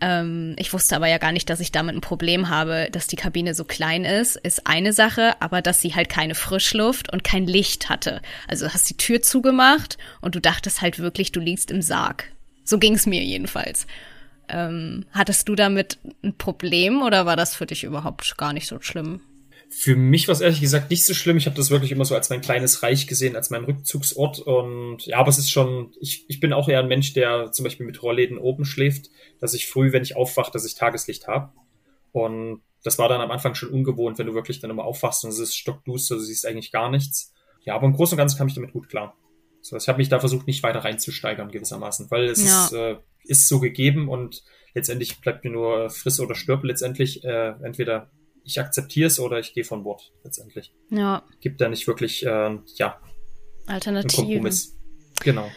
Ähm, ich wusste aber ja gar nicht, dass ich damit ein Problem habe, dass die Kabine so klein ist, ist eine Sache, aber dass sie halt keine Frischluft und kein Licht hatte. Also hast die Tür zugemacht und du dachtest halt wirklich, du liegst im Sarg. So ging's mir jedenfalls. Ähm, hattest du damit ein Problem oder war das für dich überhaupt gar nicht so schlimm? Für mich war es ehrlich gesagt nicht so schlimm. Ich habe das wirklich immer so als mein kleines Reich gesehen, als mein Rückzugsort. Und ja, aber es ist schon, ich, ich bin auch eher ein Mensch, der zum Beispiel mit Rollläden oben schläft, dass ich früh, wenn ich aufwache, dass ich Tageslicht habe. Und das war dann am Anfang schon ungewohnt, wenn du wirklich dann immer aufwachst und es ist stockduster, du siehst eigentlich gar nichts. Ja, aber im Großen und Ganzen kam ich damit gut klar. So, ich habe mich da versucht, nicht weiter reinzusteigern gewissermaßen, weil es ja. ist, äh, ist so gegeben und letztendlich bleibt mir nur friss oder stirb letztendlich. Äh, entweder ich akzeptiere es oder ich gehe von Bord letztendlich. Ja. Gibt da nicht wirklich, äh, ja, Alternativen. Kompromiss. Genau.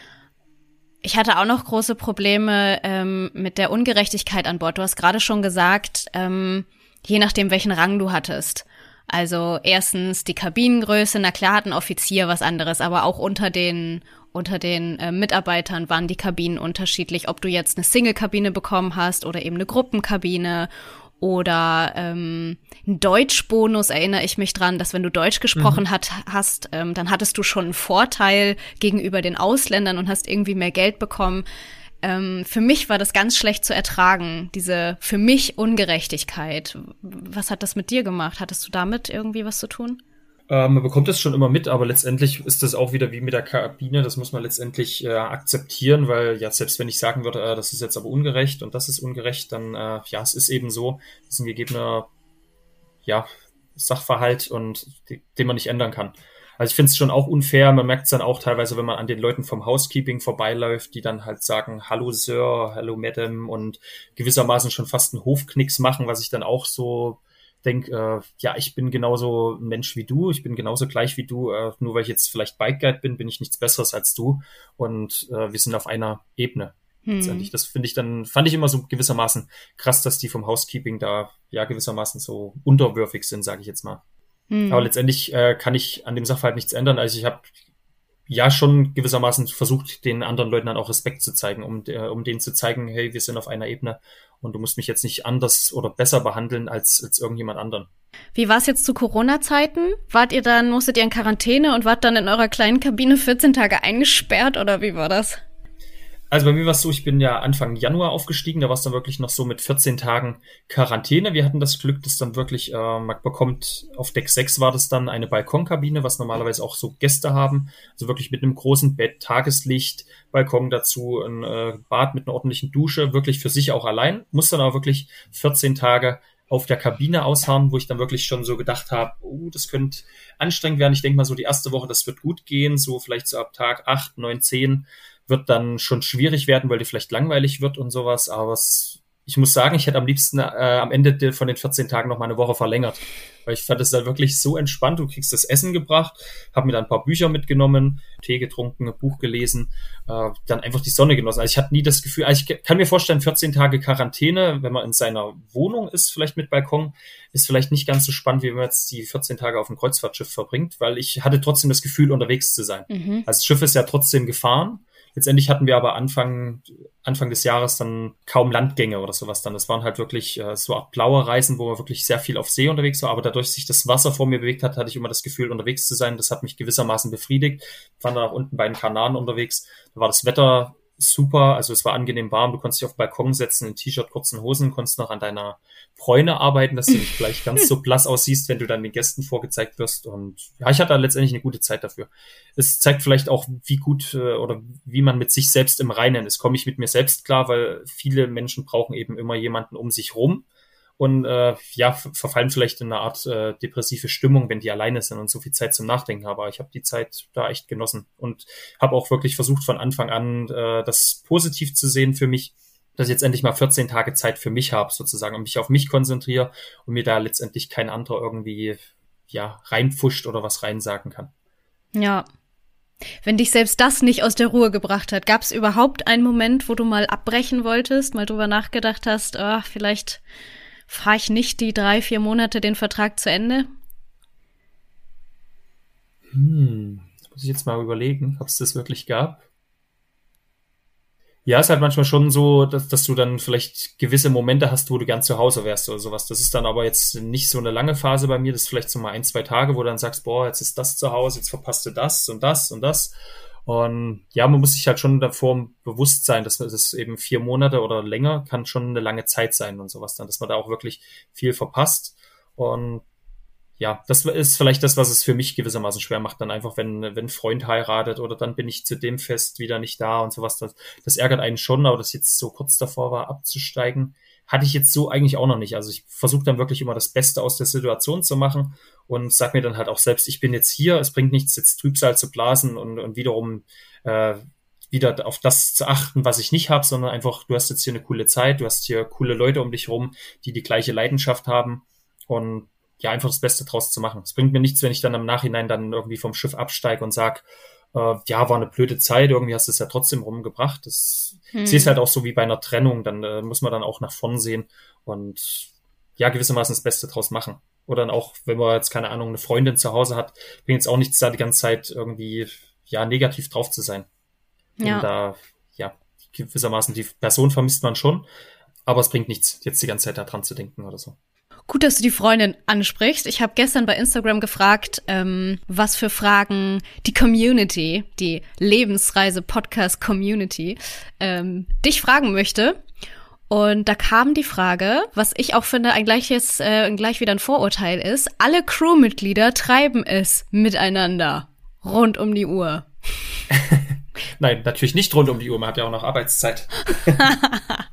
Ich hatte auch noch große Probleme ähm, mit der Ungerechtigkeit an Bord. Du hast gerade schon gesagt, ähm, je nachdem, welchen Rang du hattest. Also erstens die Kabinengröße, na klar hat ein Offizier was anderes, aber auch unter den unter den äh, Mitarbeitern waren die Kabinen unterschiedlich, ob du jetzt eine Single-Kabine bekommen hast oder eben eine Gruppenkabine oder ähm, ein Deutschbonus erinnere ich mich dran, dass wenn du Deutsch gesprochen mhm. hat, hast, ähm, dann hattest du schon einen Vorteil gegenüber den Ausländern und hast irgendwie mehr Geld bekommen. Ähm, für mich war das ganz schlecht zu ertragen, diese für mich Ungerechtigkeit. Was hat das mit dir gemacht? Hattest du damit irgendwie was zu tun? Äh, man bekommt das schon immer mit, aber letztendlich ist das auch wieder wie mit der Kabine. Das muss man letztendlich äh, akzeptieren, weil ja, selbst wenn ich sagen würde, äh, das ist jetzt aber ungerecht und das ist ungerecht, dann äh, ja, es ist eben so. Das ist ein gegebener ja, Sachverhalt und den man nicht ändern kann. Also ich finde es schon auch unfair. Man merkt es dann auch teilweise, wenn man an den Leuten vom Housekeeping vorbeiläuft, die dann halt sagen, hallo Sir, hallo Madam und gewissermaßen schon fast einen Hofknicks machen, was ich dann auch so denke, äh, ja, ich bin genauso ein Mensch wie du, ich bin genauso gleich wie du, äh, nur weil ich jetzt vielleicht Bike Guide bin, bin ich nichts Besseres als du und äh, wir sind auf einer Ebene. Hm. Das finde ich dann, fand ich immer so gewissermaßen krass, dass die vom Housekeeping da ja gewissermaßen so unterwürfig sind, sage ich jetzt mal. Hm. Aber letztendlich äh, kann ich an dem Sachverhalt nichts ändern. Also ich habe ja schon gewissermaßen versucht, den anderen Leuten dann auch Respekt zu zeigen, um, äh, um denen zu zeigen, hey, wir sind auf einer Ebene und du musst mich jetzt nicht anders oder besser behandeln als, als irgendjemand anderen. Wie war es jetzt zu Corona-Zeiten? Wart ihr dann, musstet ihr in Quarantäne und wart dann in eurer kleinen Kabine 14 Tage eingesperrt oder wie war das? Also bei mir war es so, ich bin ja Anfang Januar aufgestiegen, da war es dann wirklich noch so mit 14 Tagen Quarantäne. Wir hatten das Glück, dass dann wirklich, äh, man bekommt, auf Deck 6 war das dann eine Balkonkabine, was normalerweise auch so Gäste haben. Also wirklich mit einem großen Bett, Tageslicht, Balkon dazu, ein äh, Bad mit einer ordentlichen Dusche, wirklich für sich auch allein. Muss dann aber wirklich 14 Tage auf der Kabine ausharren, wo ich dann wirklich schon so gedacht habe, oh, das könnte anstrengend werden. Ich denke mal so die erste Woche, das wird gut gehen, so vielleicht so ab Tag 8, 9, 10 wird dann schon schwierig werden, weil die vielleicht langweilig wird und sowas. Aber es, ich muss sagen, ich hätte am liebsten äh, am Ende von den 14 Tagen noch mal eine Woche verlängert. Weil ich fand es dann wirklich so entspannt. Du kriegst das Essen gebracht, habe mir dann ein paar Bücher mitgenommen, Tee getrunken, ein Buch gelesen, äh, dann einfach die Sonne genossen. Also ich hatte nie das Gefühl, also ich kann mir vorstellen, 14 Tage Quarantäne, wenn man in seiner Wohnung ist, vielleicht mit Balkon, ist vielleicht nicht ganz so spannend, wie wenn man jetzt die 14 Tage auf dem Kreuzfahrtschiff verbringt, weil ich hatte trotzdem das Gefühl, unterwegs zu sein. Mhm. Also das Schiff ist ja trotzdem gefahren Letztendlich hatten wir aber Anfang, Anfang des Jahres dann kaum Landgänge oder sowas dann. Das waren halt wirklich äh, so Art blaue Reisen, wo man wirklich sehr viel auf See unterwegs war. Aber dadurch sich das Wasser vor mir bewegt hat, hatte ich immer das Gefühl, unterwegs zu sein. Das hat mich gewissermaßen befriedigt. Ich war dann auch unten bei den Kanaren unterwegs. Da war das Wetter super. Also es war angenehm warm. Du konntest dich auf den Balkon setzen, in T-Shirt, kurzen Hosen, konntest noch an deiner Bräune arbeiten, dass du nicht gleich ganz so blass aussiehst, wenn du dann den Gästen vorgezeigt wirst. Und ja, ich hatte da letztendlich eine gute Zeit dafür. Es zeigt vielleicht auch, wie gut äh, oder wie man mit sich selbst im Reinen ist. Komme ich mit mir selbst klar, weil viele Menschen brauchen eben immer jemanden um sich rum und äh, ja, verfallen vielleicht in eine Art äh, depressive Stimmung, wenn die alleine sind und so viel Zeit zum Nachdenken haben. Aber ich habe die Zeit da echt genossen und habe auch wirklich versucht von Anfang an äh, das positiv zu sehen für mich, dass ich jetzt endlich mal 14 Tage Zeit für mich habe, sozusagen, und mich auf mich konzentriere und mir da letztendlich kein anderer irgendwie ja reinpfuscht oder was reinsagen kann. Ja, wenn dich selbst das nicht aus der Ruhe gebracht hat, gab es überhaupt einen Moment, wo du mal abbrechen wolltest, mal drüber nachgedacht hast, oh, vielleicht fahre ich nicht die drei, vier Monate den Vertrag zu Ende? Hm, muss ich jetzt mal überlegen, ob es das wirklich gab. Ja, es ist halt manchmal schon so, dass, dass du dann vielleicht gewisse Momente hast, wo du gern zu Hause wärst oder sowas. Das ist dann aber jetzt nicht so eine lange Phase bei mir. Das ist vielleicht so mal ein, zwei Tage, wo du dann sagst, boah, jetzt ist das zu Hause, jetzt verpasst du das und das und das. Und ja, man muss sich halt schon davor bewusst sein, dass das eben vier Monate oder länger kann schon eine lange Zeit sein und sowas dann, dass man da auch wirklich viel verpasst. Und ja, das ist vielleicht das, was es für mich gewissermaßen schwer macht, dann einfach, wenn, wenn Freund heiratet oder dann bin ich zu dem Fest wieder nicht da und sowas. Das, das ärgert einen schon, aber das jetzt so kurz davor war, abzusteigen, hatte ich jetzt so eigentlich auch noch nicht. Also ich versuche dann wirklich immer das Beste aus der Situation zu machen und sag mir dann halt auch selbst, ich bin jetzt hier, es bringt nichts, jetzt Trübsal zu blasen und, und wiederum äh, wieder auf das zu achten, was ich nicht habe, sondern einfach, du hast jetzt hier eine coole Zeit, du hast hier coole Leute um dich rum, die die gleiche Leidenschaft haben und ja, einfach das Beste draus zu machen. Es bringt mir nichts, wenn ich dann im Nachhinein dann irgendwie vom Schiff absteige und sag, äh, ja, war eine blöde Zeit, irgendwie hast du es ja trotzdem rumgebracht. Das hm. ist halt auch so wie bei einer Trennung, dann äh, muss man dann auch nach vorn sehen und ja gewissermaßen das Beste draus machen. Oder dann auch, wenn man jetzt keine Ahnung, eine Freundin zu Hause hat, bringt es auch nichts, da die ganze Zeit irgendwie ja negativ drauf zu sein. Ja. Und da, ja, gewissermaßen die Person vermisst man schon, aber es bringt nichts, jetzt die ganze Zeit da dran zu denken oder so. Gut, dass du die Freundin ansprichst. Ich habe gestern bei Instagram gefragt, ähm, was für Fragen die Community, die Lebensreise-Podcast-Community, ähm, dich fragen möchte. Und da kam die Frage, was ich auch finde, ein gleiches, äh, gleich wieder ein Vorurteil ist, alle Crewmitglieder treiben es miteinander rund um die Uhr. Nein, natürlich nicht rund um die Uhr, man hat ja auch noch Arbeitszeit.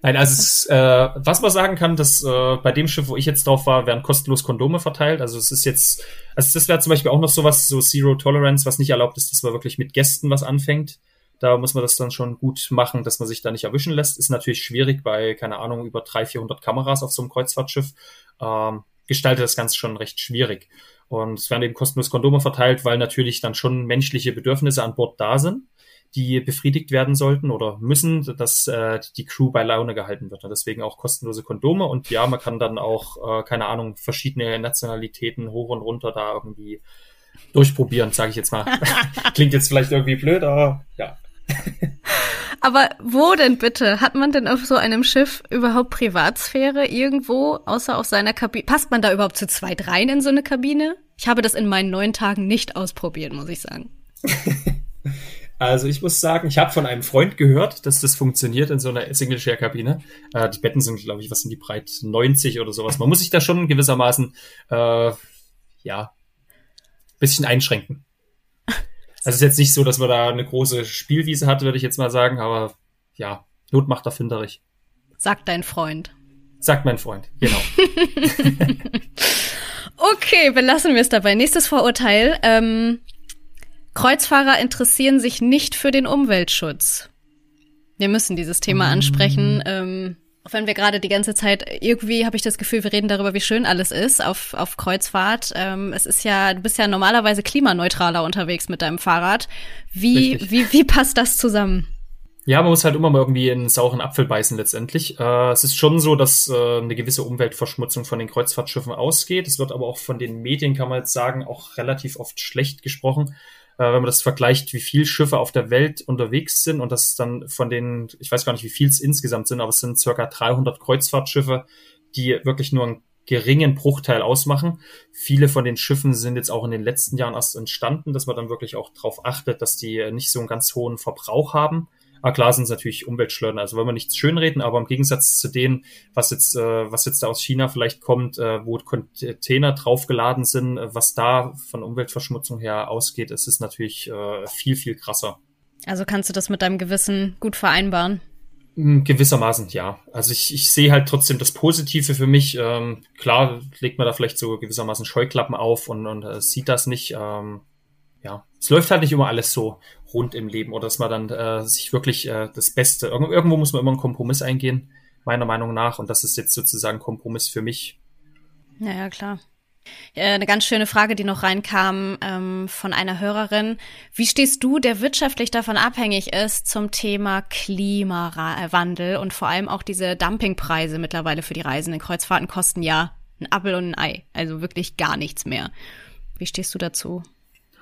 Nein, also es, äh, was man sagen kann, dass äh, bei dem Schiff, wo ich jetzt drauf war, werden kostenlos Kondome verteilt. Also es ist jetzt, also das wäre zum Beispiel auch noch sowas, so Zero Tolerance, was nicht erlaubt ist, dass man wirklich mit Gästen was anfängt. Da muss man das dann schon gut machen, dass man sich da nicht erwischen lässt. Ist natürlich schwierig bei, keine Ahnung, über 300, 400 Kameras auf so einem Kreuzfahrtschiff. Ähm, gestaltet das Ganze schon recht schwierig. Und es werden eben kostenlos Kondome verteilt, weil natürlich dann schon menschliche Bedürfnisse an Bord da sind, die befriedigt werden sollten oder müssen, dass äh, die Crew bei Laune gehalten wird. Und deswegen auch kostenlose Kondome. Und ja, man kann dann auch, äh, keine Ahnung, verschiedene Nationalitäten hoch und runter da irgendwie durchprobieren, sage ich jetzt mal. Klingt jetzt vielleicht irgendwie blöd, aber ja. Aber wo denn bitte? Hat man denn auf so einem Schiff überhaupt Privatsphäre irgendwo, außer auf seiner Kabine? Passt man da überhaupt zu zweit rein in so eine Kabine? Ich habe das in meinen neun Tagen nicht ausprobiert, muss ich sagen. Also ich muss sagen, ich habe von einem Freund gehört, dass das funktioniert in so einer Single-Share-Kabine. Äh, die Betten sind, glaube ich, was sind die breit? 90 oder sowas. Man muss sich da schon gewissermaßen, äh, ja, bisschen einschränken. Also es ist jetzt nicht so, dass man da eine große Spielwiese hat, würde ich jetzt mal sagen, aber ja, Not macht erfinderig. Sagt dein Freund. Sagt mein Freund, genau. okay, belassen wir es dabei. Nächstes Vorurteil. Ähm, Kreuzfahrer interessieren sich nicht für den Umweltschutz. Wir müssen dieses Thema ansprechen. Mm. Ähm, auch wenn wir gerade die ganze Zeit, irgendwie habe ich das Gefühl, wir reden darüber, wie schön alles ist auf, auf Kreuzfahrt. Ähm, es ist ja, du bist ja normalerweise klimaneutraler unterwegs mit deinem Fahrrad. Wie, wie, wie passt das zusammen? Ja, man muss halt immer mal irgendwie in einen sauren Apfel beißen letztendlich. Äh, es ist schon so, dass äh, eine gewisse Umweltverschmutzung von den Kreuzfahrtschiffen ausgeht. Es wird aber auch von den Medien, kann man jetzt sagen, auch relativ oft schlecht gesprochen äh, wenn man das vergleicht, wie viele Schiffe auf der Welt unterwegs sind und das dann von den, ich weiß gar nicht, wie viel es insgesamt sind, aber es sind circa 300 Kreuzfahrtschiffe, die wirklich nur einen geringen Bruchteil ausmachen. Viele von den Schiffen sind jetzt auch in den letzten Jahren erst entstanden, dass man dann wirklich auch darauf achtet, dass die nicht so einen ganz hohen Verbrauch haben. Ah, klar sind es natürlich Umweltschleuder, also wollen wir nichts schönreden, aber im Gegensatz zu denen, was jetzt, äh, was jetzt da aus China vielleicht kommt, äh, wo Container draufgeladen sind, äh, was da von Umweltverschmutzung her ausgeht, ist es natürlich äh, viel, viel krasser. Also kannst du das mit deinem Gewissen gut vereinbaren? Hm, gewissermaßen, ja. Also ich, ich sehe halt trotzdem das Positive für mich. Ähm, klar legt man da vielleicht so gewissermaßen Scheuklappen auf und, und äh, sieht das nicht. Ähm, ja, es läuft halt nicht immer alles so rund im Leben oder dass man dann äh, sich wirklich äh, das Beste, irgendwo muss man immer einen Kompromiss eingehen, meiner Meinung nach. Und das ist jetzt sozusagen Kompromiss für mich. Ja, ja, klar. Eine ganz schöne Frage, die noch reinkam ähm, von einer Hörerin. Wie stehst du, der wirtschaftlich davon abhängig ist, zum Thema Klimawandel und vor allem auch diese Dumpingpreise mittlerweile für die Reisenden? Kreuzfahrten kosten ja ein Appel und ein Ei, also wirklich gar nichts mehr. Wie stehst du dazu?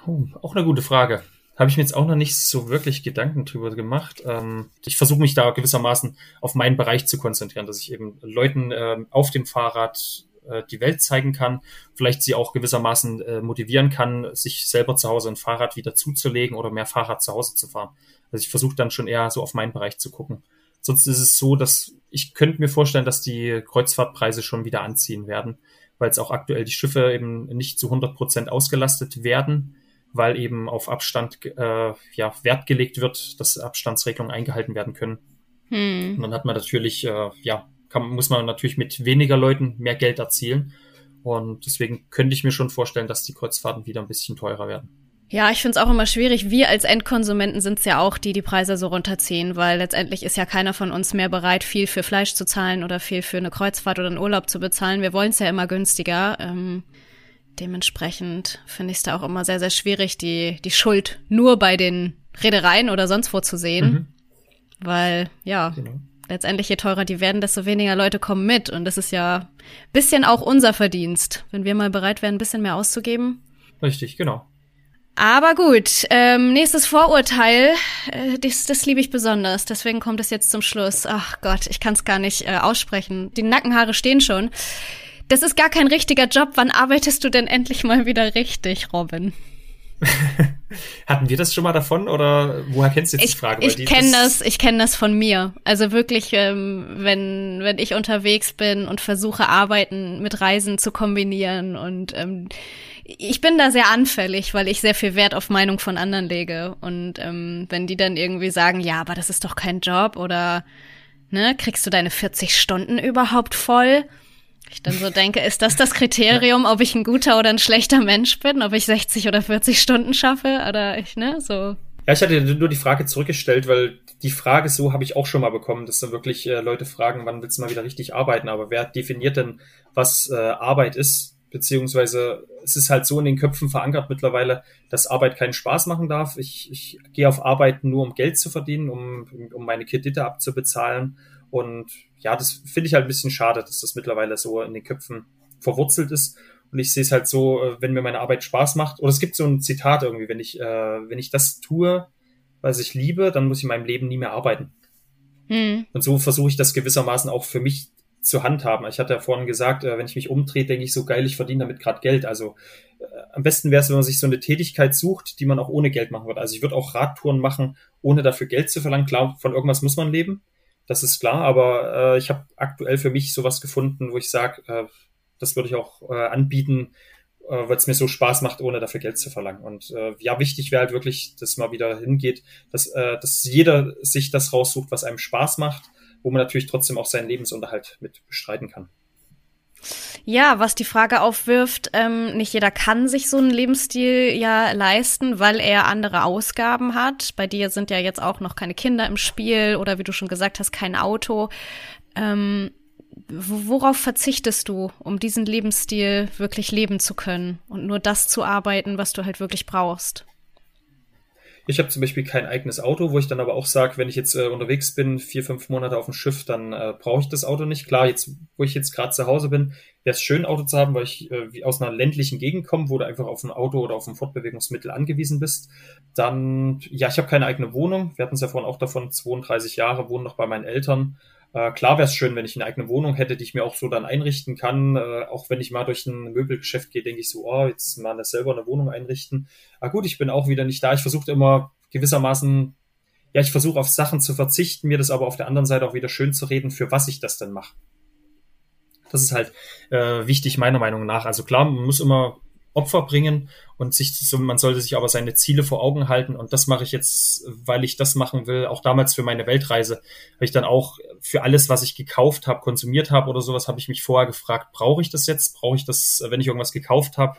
Oh, auch eine gute Frage habe ich mir jetzt auch noch nicht so wirklich Gedanken drüber gemacht. Ähm, ich versuche mich da gewissermaßen auf meinen Bereich zu konzentrieren, dass ich eben Leuten äh, auf dem Fahrrad äh, die Welt zeigen kann, vielleicht sie auch gewissermaßen äh, motivieren kann, sich selber zu Hause ein Fahrrad wieder zuzulegen oder mehr Fahrrad zu Hause zu fahren. Also ich versuche dann schon eher so auf meinen Bereich zu gucken. Sonst ist es so, dass ich könnte mir vorstellen, dass die Kreuzfahrtpreise schon wieder anziehen werden, weil es auch aktuell die Schiffe eben nicht zu 100 Prozent ausgelastet werden weil eben auf Abstand äh, ja, Wert gelegt wird, dass Abstandsregelungen eingehalten werden können. Hm. Und dann hat man natürlich, äh, ja, kann, muss man natürlich mit weniger Leuten mehr Geld erzielen. Und deswegen könnte ich mir schon vorstellen, dass die Kreuzfahrten wieder ein bisschen teurer werden. Ja, ich finde es auch immer schwierig. Wir als Endkonsumenten sind es ja auch, die die Preise so runterziehen, weil letztendlich ist ja keiner von uns mehr bereit, viel für Fleisch zu zahlen oder viel für eine Kreuzfahrt oder einen Urlaub zu bezahlen. Wir wollen es ja immer günstiger. Ähm, dementsprechend finde ich es da auch immer sehr, sehr schwierig, die, die Schuld nur bei den Reedereien oder sonst wo zu sehen. Mhm. Weil, ja, genau. letztendlich je teurer die werden, desto weniger Leute kommen mit. Und das ist ja bisschen auch unser Verdienst, wenn wir mal bereit wären, ein bisschen mehr auszugeben. Richtig, genau. Aber gut, ähm, nächstes Vorurteil, äh, das, das liebe ich besonders. Deswegen kommt es jetzt zum Schluss. Ach Gott, ich kann es gar nicht äh, aussprechen. Die Nackenhaare stehen schon. Das ist gar kein richtiger Job. Wann arbeitest du denn endlich mal wieder richtig, Robin? Hatten wir das schon mal davon oder woher kennst du jetzt ich, die Frage? ich kenne das, ich kenne das von mir. Also wirklich, ähm, wenn wenn ich unterwegs bin und versuche Arbeiten mit Reisen zu kombinieren und ähm, ich bin da sehr anfällig, weil ich sehr viel Wert auf Meinung von anderen lege und ähm, wenn die dann irgendwie sagen, ja, aber das ist doch kein Job oder ne, kriegst du deine 40 Stunden überhaupt voll? Ich dann so denke, ist das das Kriterium, ob ich ein guter oder ein schlechter Mensch bin, ob ich 60 oder 40 Stunden schaffe oder ich, ne, so. Ja, ich hatte nur die Frage zurückgestellt, weil die Frage so habe ich auch schon mal bekommen, dass dann wirklich äh, Leute fragen, wann willst du mal wieder richtig arbeiten? Aber wer definiert denn, was äh, Arbeit ist? Beziehungsweise es ist halt so in den Köpfen verankert mittlerweile, dass Arbeit keinen Spaß machen darf. Ich, ich gehe auf Arbeit nur, um Geld zu verdienen, um, um meine Kredite abzubezahlen und ja, das finde ich halt ein bisschen schade, dass das mittlerweile so in den Köpfen verwurzelt ist. Und ich sehe es halt so, äh, wenn mir meine Arbeit Spaß macht, oder es gibt so ein Zitat irgendwie, wenn ich, äh, wenn ich das tue, was ich liebe, dann muss ich in meinem Leben nie mehr arbeiten. Mhm. Und so versuche ich das gewissermaßen auch für mich zu handhaben. Ich hatte ja vorhin gesagt, äh, wenn ich mich umdrehe, denke ich so geil, ich verdiene damit gerade Geld. Also äh, am besten wäre es, wenn man sich so eine Tätigkeit sucht, die man auch ohne Geld machen wird. Also ich würde auch Radtouren machen, ohne dafür Geld zu verlangen. Klar, von irgendwas muss man leben das ist klar, aber äh, ich habe aktuell für mich sowas gefunden, wo ich sage, äh, das würde ich auch äh, anbieten, äh, weil es mir so Spaß macht, ohne dafür Geld zu verlangen. Und äh, ja, wichtig wäre halt wirklich, dass mal wieder hingeht, dass, äh, dass jeder sich das raussucht, was einem Spaß macht, wo man natürlich trotzdem auch seinen Lebensunterhalt mit bestreiten kann. Ja, was die Frage aufwirft, ähm, nicht jeder kann sich so einen Lebensstil ja leisten, weil er andere Ausgaben hat. Bei dir sind ja jetzt auch noch keine Kinder im Spiel oder wie du schon gesagt hast, kein Auto. Ähm, worauf verzichtest du, um diesen Lebensstil wirklich leben zu können und nur das zu arbeiten, was du halt wirklich brauchst? Ich habe zum Beispiel kein eigenes Auto, wo ich dann aber auch sage, wenn ich jetzt äh, unterwegs bin, vier, fünf Monate auf dem Schiff, dann äh, brauche ich das Auto nicht. Klar, jetzt, wo ich jetzt gerade zu Hause bin, wäre es schön, Auto zu haben, weil ich äh, aus einer ländlichen Gegend komme, wo du einfach auf ein Auto oder auf ein Fortbewegungsmittel angewiesen bist. Dann, ja, ich habe keine eigene Wohnung. Wir hatten es ja vorhin auch davon, 32 Jahre, wohnen noch bei meinen Eltern. Äh, klar wäre es schön, wenn ich eine eigene Wohnung hätte, die ich mir auch so dann einrichten kann. Äh, auch wenn ich mal durch ein Möbelgeschäft gehe, denke ich so, oh, jetzt mal eine, selber eine Wohnung einrichten. Ah gut, ich bin auch wieder nicht da. Ich versuche immer gewissermaßen, ja, ich versuche auf Sachen zu verzichten, mir das aber auf der anderen Seite auch wieder schön zu reden, für was ich das denn mache. Das ist halt äh, wichtig meiner Meinung nach. Also klar, man muss immer Opfer bringen und sich so, man sollte sich aber seine Ziele vor Augen halten und das mache ich jetzt, weil ich das machen will. Auch damals für meine Weltreise habe ich dann auch für alles, was ich gekauft habe, konsumiert habe oder sowas, habe ich mich vorher gefragt, brauche ich das jetzt? Brauche ich das, wenn ich irgendwas gekauft habe?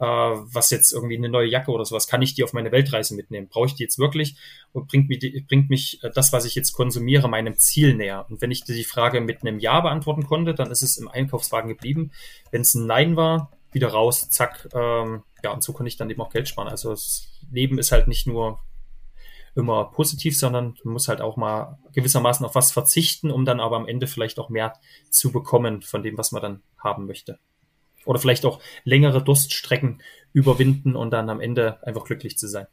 Äh, was jetzt irgendwie eine neue Jacke oder sowas, kann ich die auf meine Weltreise mitnehmen? Brauche ich die jetzt wirklich? Und bringt mich, bringt mich äh, das, was ich jetzt konsumiere, meinem Ziel näher? Und wenn ich die Frage mit einem Ja beantworten konnte, dann ist es im Einkaufswagen geblieben. Wenn es ein Nein war, wieder raus, zack. Ähm, ja, und so konnte ich dann eben auch Geld sparen. Also das Leben ist halt nicht nur immer positiv, sondern du musst halt auch mal gewissermaßen auf was verzichten, um dann aber am Ende vielleicht auch mehr zu bekommen von dem, was man dann haben möchte. Oder vielleicht auch längere Durststrecken überwinden und dann am Ende einfach glücklich zu sein.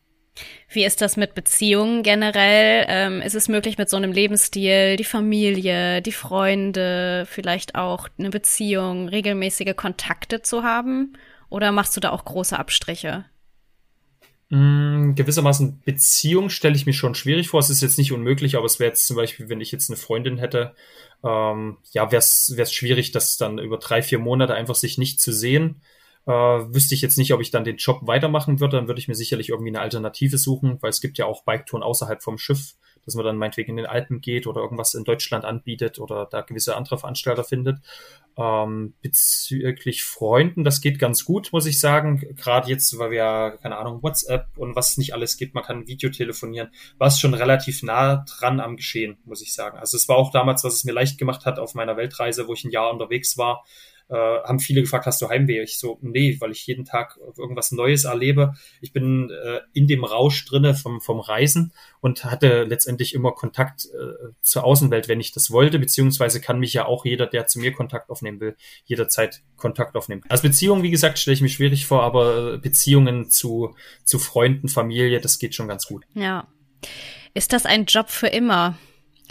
Wie ist das mit Beziehungen generell? Ähm, ist es möglich mit so einem Lebensstil, die Familie, die Freunde, vielleicht auch eine Beziehung, regelmäßige Kontakte zu haben? Oder machst du da auch große Abstriche? Mm, gewissermaßen Beziehung stelle ich mir schon schwierig vor. Es ist jetzt nicht unmöglich, aber es wäre jetzt zum Beispiel, wenn ich jetzt eine Freundin hätte, ähm, ja, wäre es schwierig, das dann über drei, vier Monate einfach sich nicht zu sehen. Äh, wüsste ich jetzt nicht, ob ich dann den Job weitermachen würde. Dann würde ich mir sicherlich irgendwie eine Alternative suchen, weil es gibt ja auch Biketouren außerhalb vom Schiff, dass man dann meinetwegen in den Alpen geht oder irgendwas in Deutschland anbietet oder da gewisse andere Veranstalter findet. Ähm, bezüglich Freunden, das geht ganz gut, muss ich sagen. Gerade jetzt, weil wir ja, keine Ahnung, WhatsApp und was nicht alles gibt, man kann Video telefonieren, war es schon relativ nah dran am Geschehen, muss ich sagen. Also es war auch damals, was es mir leicht gemacht hat auf meiner Weltreise, wo ich ein Jahr unterwegs war, äh, haben viele gefragt, hast du Heimweh? Ich so, nee, weil ich jeden Tag irgendwas Neues erlebe. Ich bin äh, in dem Rausch drinne vom, vom Reisen und hatte letztendlich immer Kontakt äh, zur Außenwelt, wenn ich das wollte, beziehungsweise kann mich ja auch jeder, der zu mir Kontakt aufnehmen will, jederzeit Kontakt aufnehmen. Als Beziehung, wie gesagt, stelle ich mir schwierig vor, aber Beziehungen zu, zu Freunden, Familie, das geht schon ganz gut. Ja. Ist das ein Job für immer?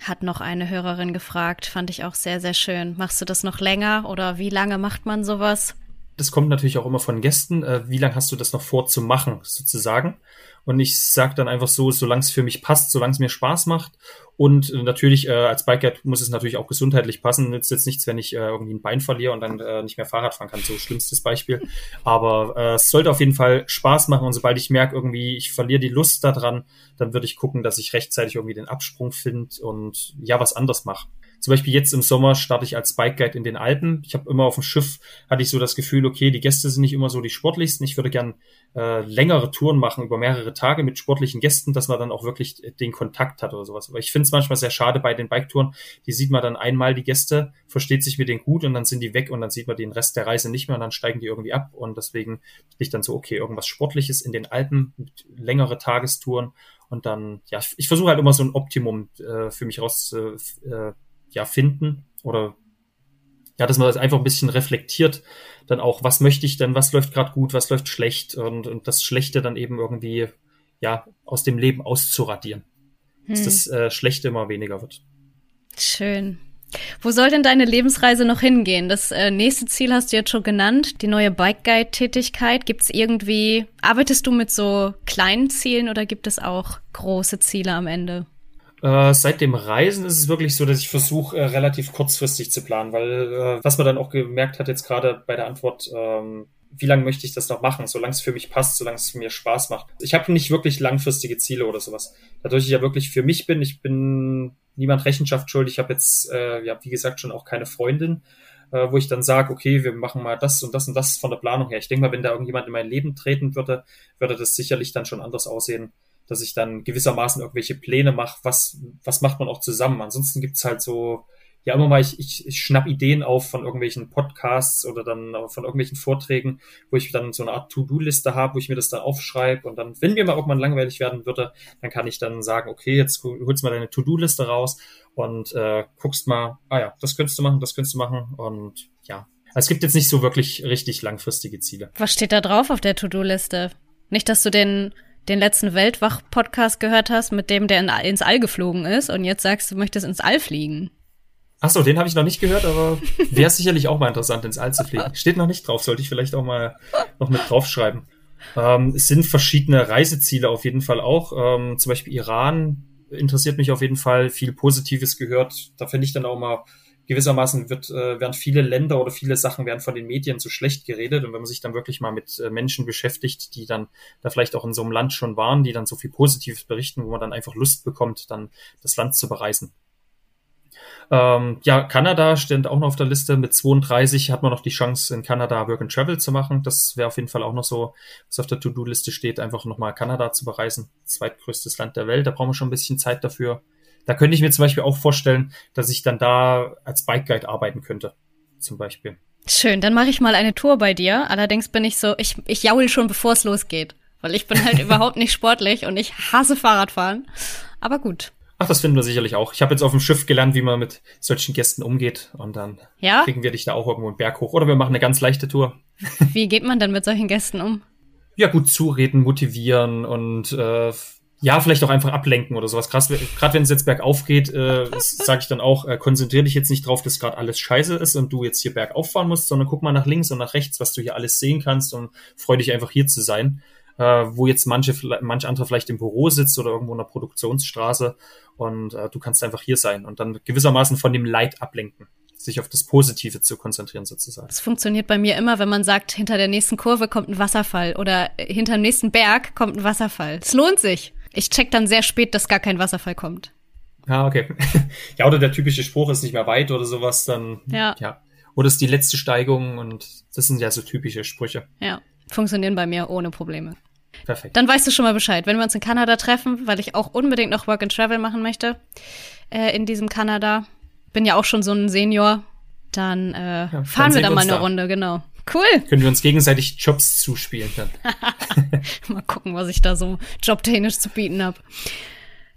Hat noch eine Hörerin gefragt, fand ich auch sehr, sehr schön. Machst du das noch länger oder wie lange macht man sowas? Das kommt natürlich auch immer von Gästen. Äh, wie lange hast du das noch vor zu machen, sozusagen? Und ich sage dann einfach so, solange es für mich passt, solange es mir Spaß macht. Und äh, natürlich, äh, als Biker muss es natürlich auch gesundheitlich passen. Nützt jetzt nichts, wenn ich äh, irgendwie ein Bein verliere und dann äh, nicht mehr Fahrrad fahren kann. So schlimmstes Beispiel. Aber äh, es sollte auf jeden Fall Spaß machen. Und sobald ich merke, irgendwie, ich verliere die Lust daran, dann würde ich gucken, dass ich rechtzeitig irgendwie den Absprung finde und ja, was anders mache. Zum Beispiel jetzt im Sommer starte ich als Bike Guide in den Alpen. Ich habe immer auf dem Schiff, hatte ich so das Gefühl, okay, die Gäste sind nicht immer so die sportlichsten. Ich würde gern äh, längere Touren machen über mehrere Tage mit sportlichen Gästen, dass man dann auch wirklich den Kontakt hat oder sowas. Aber ich finde es manchmal sehr schade bei den Biketouren. Die sieht man dann einmal die Gäste, versteht sich mit denen gut und dann sind die weg und dann sieht man den Rest der Reise nicht mehr und dann steigen die irgendwie ab. Und deswegen bin ich dann so, okay, irgendwas Sportliches in den Alpen mit längere Tagestouren und dann, ja, ich versuche halt immer so ein Optimum äh, für mich raus äh, ja finden oder ja, dass man das einfach ein bisschen reflektiert, dann auch, was möchte ich denn, was läuft gerade gut, was läuft schlecht und, und das Schlechte dann eben irgendwie ja aus dem Leben auszuradieren, hm. dass das äh, Schlechte immer weniger wird. Schön. Wo soll denn deine Lebensreise noch hingehen? Das äh, nächste Ziel hast du jetzt schon genannt, die neue Bike Guide Tätigkeit. Gibt es irgendwie, arbeitest du mit so kleinen Zielen oder gibt es auch große Ziele am Ende? Äh, seit dem Reisen ist es wirklich so, dass ich versuche, äh, relativ kurzfristig zu planen, weil äh, was man dann auch gemerkt hat jetzt gerade bei der Antwort, ähm, wie lange möchte ich das noch machen, solange es für mich passt, solange es mir Spaß macht. Ich habe nicht wirklich langfristige Ziele oder sowas. Dadurch ich ja wirklich für mich bin, ich bin niemand Rechenschaft schuldig, ich habe jetzt, äh, ja, wie gesagt, schon auch keine Freundin, äh, wo ich dann sage, okay, wir machen mal das und das und das von der Planung her. Ich denke mal, wenn da irgendjemand in mein Leben treten würde, würde das sicherlich dann schon anders aussehen dass ich dann gewissermaßen irgendwelche Pläne mache, was, was macht man auch zusammen. Ansonsten gibt's halt so, ja immer mal, ich, ich, ich schnapp Ideen auf von irgendwelchen Podcasts oder dann von irgendwelchen Vorträgen, wo ich dann so eine Art To-Do-Liste habe, wo ich mir das dann aufschreibe und dann, wenn mir mal irgendwann langweilig werden würde, dann kann ich dann sagen, okay, jetzt holst mal deine To-Do-Liste raus und äh, guckst mal, ah ja, das könntest du machen, das könntest du machen und ja. Also es gibt jetzt nicht so wirklich richtig langfristige Ziele. Was steht da drauf auf der To-Do-Liste? Nicht, dass du den den letzten Weltwach-Podcast gehört hast, mit dem der in, ins All geflogen ist und jetzt sagst, du möchtest ins All fliegen. Ach so, den habe ich noch nicht gehört, aber wäre sicherlich auch mal interessant, ins All zu fliegen. Steht noch nicht drauf, sollte ich vielleicht auch mal noch mit draufschreiben. Ähm, es sind verschiedene Reiseziele auf jeden Fall auch. Ähm, zum Beispiel Iran interessiert mich auf jeden Fall. Viel Positives gehört. Da finde ich dann auch mal gewissermaßen wird, äh, werden viele Länder oder viele Sachen werden von den Medien zu schlecht geredet. Und wenn man sich dann wirklich mal mit äh, Menschen beschäftigt, die dann da vielleicht auch in so einem Land schon waren, die dann so viel Positives berichten, wo man dann einfach Lust bekommt, dann das Land zu bereisen. Ähm, ja, Kanada steht auch noch auf der Liste. Mit 32 hat man noch die Chance, in Kanada Work and Travel zu machen. Das wäre auf jeden Fall auch noch so, was auf der To-Do-Liste steht, einfach nochmal Kanada zu bereisen. Zweitgrößtes Land der Welt. Da brauchen wir schon ein bisschen Zeit dafür. Da könnte ich mir zum Beispiel auch vorstellen, dass ich dann da als Bike Guide arbeiten könnte. Zum Beispiel. Schön, dann mache ich mal eine Tour bei dir. Allerdings bin ich so, ich, ich jaul schon, bevor es losgeht. Weil ich bin halt überhaupt nicht sportlich und ich hasse Fahrradfahren. Aber gut. Ach, das finden wir sicherlich auch. Ich habe jetzt auf dem Schiff gelernt, wie man mit solchen Gästen umgeht und dann ja? kriegen wir dich da auch irgendwo einen Berg hoch. Oder wir machen eine ganz leichte Tour. Wie geht man dann mit solchen Gästen um? Ja, gut zureden, motivieren und äh, ja, vielleicht auch einfach ablenken oder sowas. Gerade wenn es jetzt bergauf geht, äh, sage ich dann auch, äh, konzentriere dich jetzt nicht drauf, dass gerade alles scheiße ist und du jetzt hier bergauf fahren musst, sondern guck mal nach links und nach rechts, was du hier alles sehen kannst und freu dich einfach hier zu sein. Äh, wo jetzt manche, manch andere vielleicht im Büro sitzt oder irgendwo in der Produktionsstraße und äh, du kannst einfach hier sein und dann gewissermaßen von dem Leid ablenken sich auf das Positive zu konzentrieren sozusagen. Das funktioniert bei mir immer, wenn man sagt, hinter der nächsten Kurve kommt ein Wasserfall oder hinter dem nächsten Berg kommt ein Wasserfall. Es lohnt sich. Ich check dann sehr spät, dass gar kein Wasserfall kommt. Ah, okay. ja, oder der typische Spruch ist nicht mehr weit oder sowas, dann. Ja. ja. Oder ist die letzte Steigung und das sind ja so typische Sprüche. Ja. Funktionieren bei mir ohne Probleme. Perfekt. Dann weißt du schon mal Bescheid. Wenn wir uns in Kanada treffen, weil ich auch unbedingt noch Work and Travel machen möchte, äh, in diesem Kanada. Bin ja auch schon so ein Senior. dann äh, ja, fahren dann wir da mal eine da. Runde, genau. Cool. Können wir uns gegenseitig Jobs zuspielen dann. mal gucken, was ich da so jobtechnisch zu bieten habe.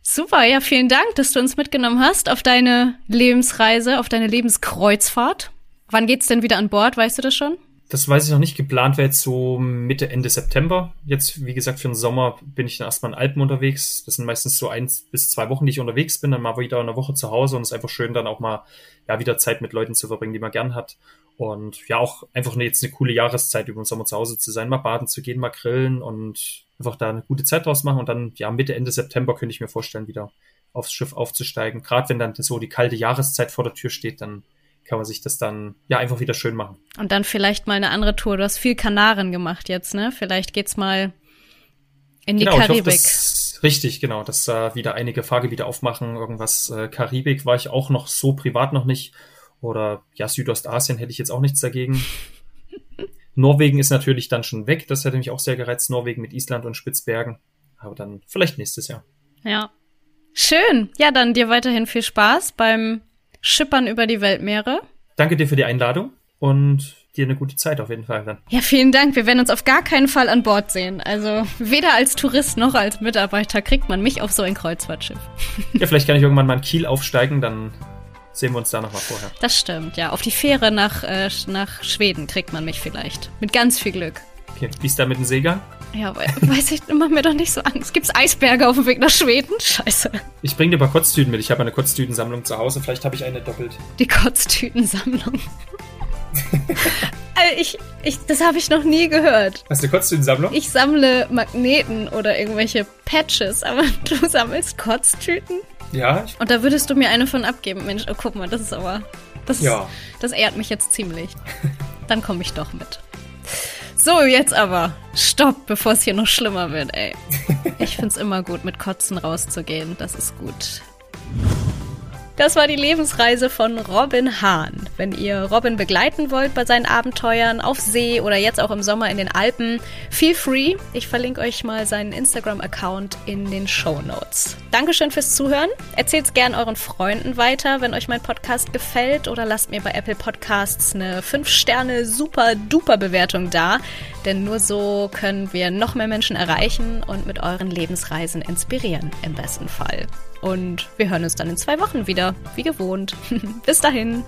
Super, ja, vielen Dank, dass du uns mitgenommen hast auf deine Lebensreise, auf deine Lebenskreuzfahrt. Wann geht's denn wieder an Bord, weißt du das schon? Das weiß ich noch nicht. Geplant wäre jetzt so Mitte, Ende September. Jetzt, wie gesagt, für den Sommer bin ich dann erstmal in Alpen unterwegs. Das sind meistens so eins bis zwei Wochen, die ich unterwegs bin, dann mal wieder eine Woche zu Hause und es ist einfach schön, dann auch mal, ja, wieder Zeit mit Leuten zu verbringen, die man gern hat. Und ja, auch einfach jetzt eine coole Jahreszeit über den Sommer zu Hause zu sein, mal baden zu gehen, mal grillen und einfach da eine gute Zeit draus machen. Und dann, ja, Mitte, Ende September könnte ich mir vorstellen, wieder aufs Schiff aufzusteigen. Gerade wenn dann so die kalte Jahreszeit vor der Tür steht, dann kann man sich das dann ja einfach wieder schön machen. Und dann vielleicht mal eine andere Tour. Du hast viel Kanaren gemacht jetzt, ne? Vielleicht geht's mal in die genau, Karibik. Ich hoffe, das, richtig, genau, dass da wieder einige Fahrgebiete aufmachen. Irgendwas äh, Karibik war ich auch noch so privat noch nicht. Oder ja, Südostasien hätte ich jetzt auch nichts dagegen. Norwegen ist natürlich dann schon weg. Das hätte mich auch sehr gereizt. Norwegen mit Island und Spitzbergen. Aber dann vielleicht nächstes Jahr. Ja. Schön. Ja, dann dir weiterhin viel Spaß beim Schippern über die Weltmeere. Danke dir für die Einladung und dir eine gute Zeit auf jeden Fall dann. Ja, vielen Dank. Wir werden uns auf gar keinen Fall an Bord sehen. Also weder als Tourist noch als Mitarbeiter kriegt man mich auf so ein Kreuzfahrtschiff. Ja, vielleicht kann ich irgendwann mal in Kiel aufsteigen, dann sehen wir uns da nochmal vorher. Das stimmt, ja. Auf die Fähre nach, äh, nach Schweden kriegt man mich vielleicht. Mit ganz viel Glück. Okay, wie ist da mit dem Seegang? Ja, weiß ich, mach mir doch nicht so Angst. Gibt's Eisberge auf dem Weg nach Schweden? Scheiße. Ich bring dir ein paar Kotztüten mit. Ich habe eine Kotztütensammlung zu Hause. Vielleicht habe ich eine doppelt. Die Kotztütensammlung. also ich, ich, das habe ich noch nie gehört. Hast du eine Kotztütensammlung? Ich sammle Magneten oder irgendwelche Patches, aber du sammelst Kotztüten? Ja. Und da würdest du mir eine von abgeben. Mensch, oh, guck mal, das ist aber. Das, ja. das ehrt mich jetzt ziemlich. Dann komme ich doch mit. So, jetzt aber. Stopp, bevor es hier noch schlimmer wird, ey. Ich find's immer gut, mit Kotzen rauszugehen. Das ist gut. Das war die Lebensreise von Robin Hahn. Wenn ihr Robin begleiten wollt bei seinen Abenteuern auf See oder jetzt auch im Sommer in den Alpen, feel free. Ich verlinke euch mal seinen Instagram-Account in den Show Notes. Dankeschön fürs Zuhören. Erzählt's gern euren Freunden weiter, wenn euch mein Podcast gefällt oder lasst mir bei Apple Podcasts eine 5-Sterne super duper Bewertung da, denn nur so können wir noch mehr Menschen erreichen und mit euren Lebensreisen inspirieren im besten Fall. Und wir hören uns dann in zwei Wochen wieder, wie gewohnt. Bis dahin.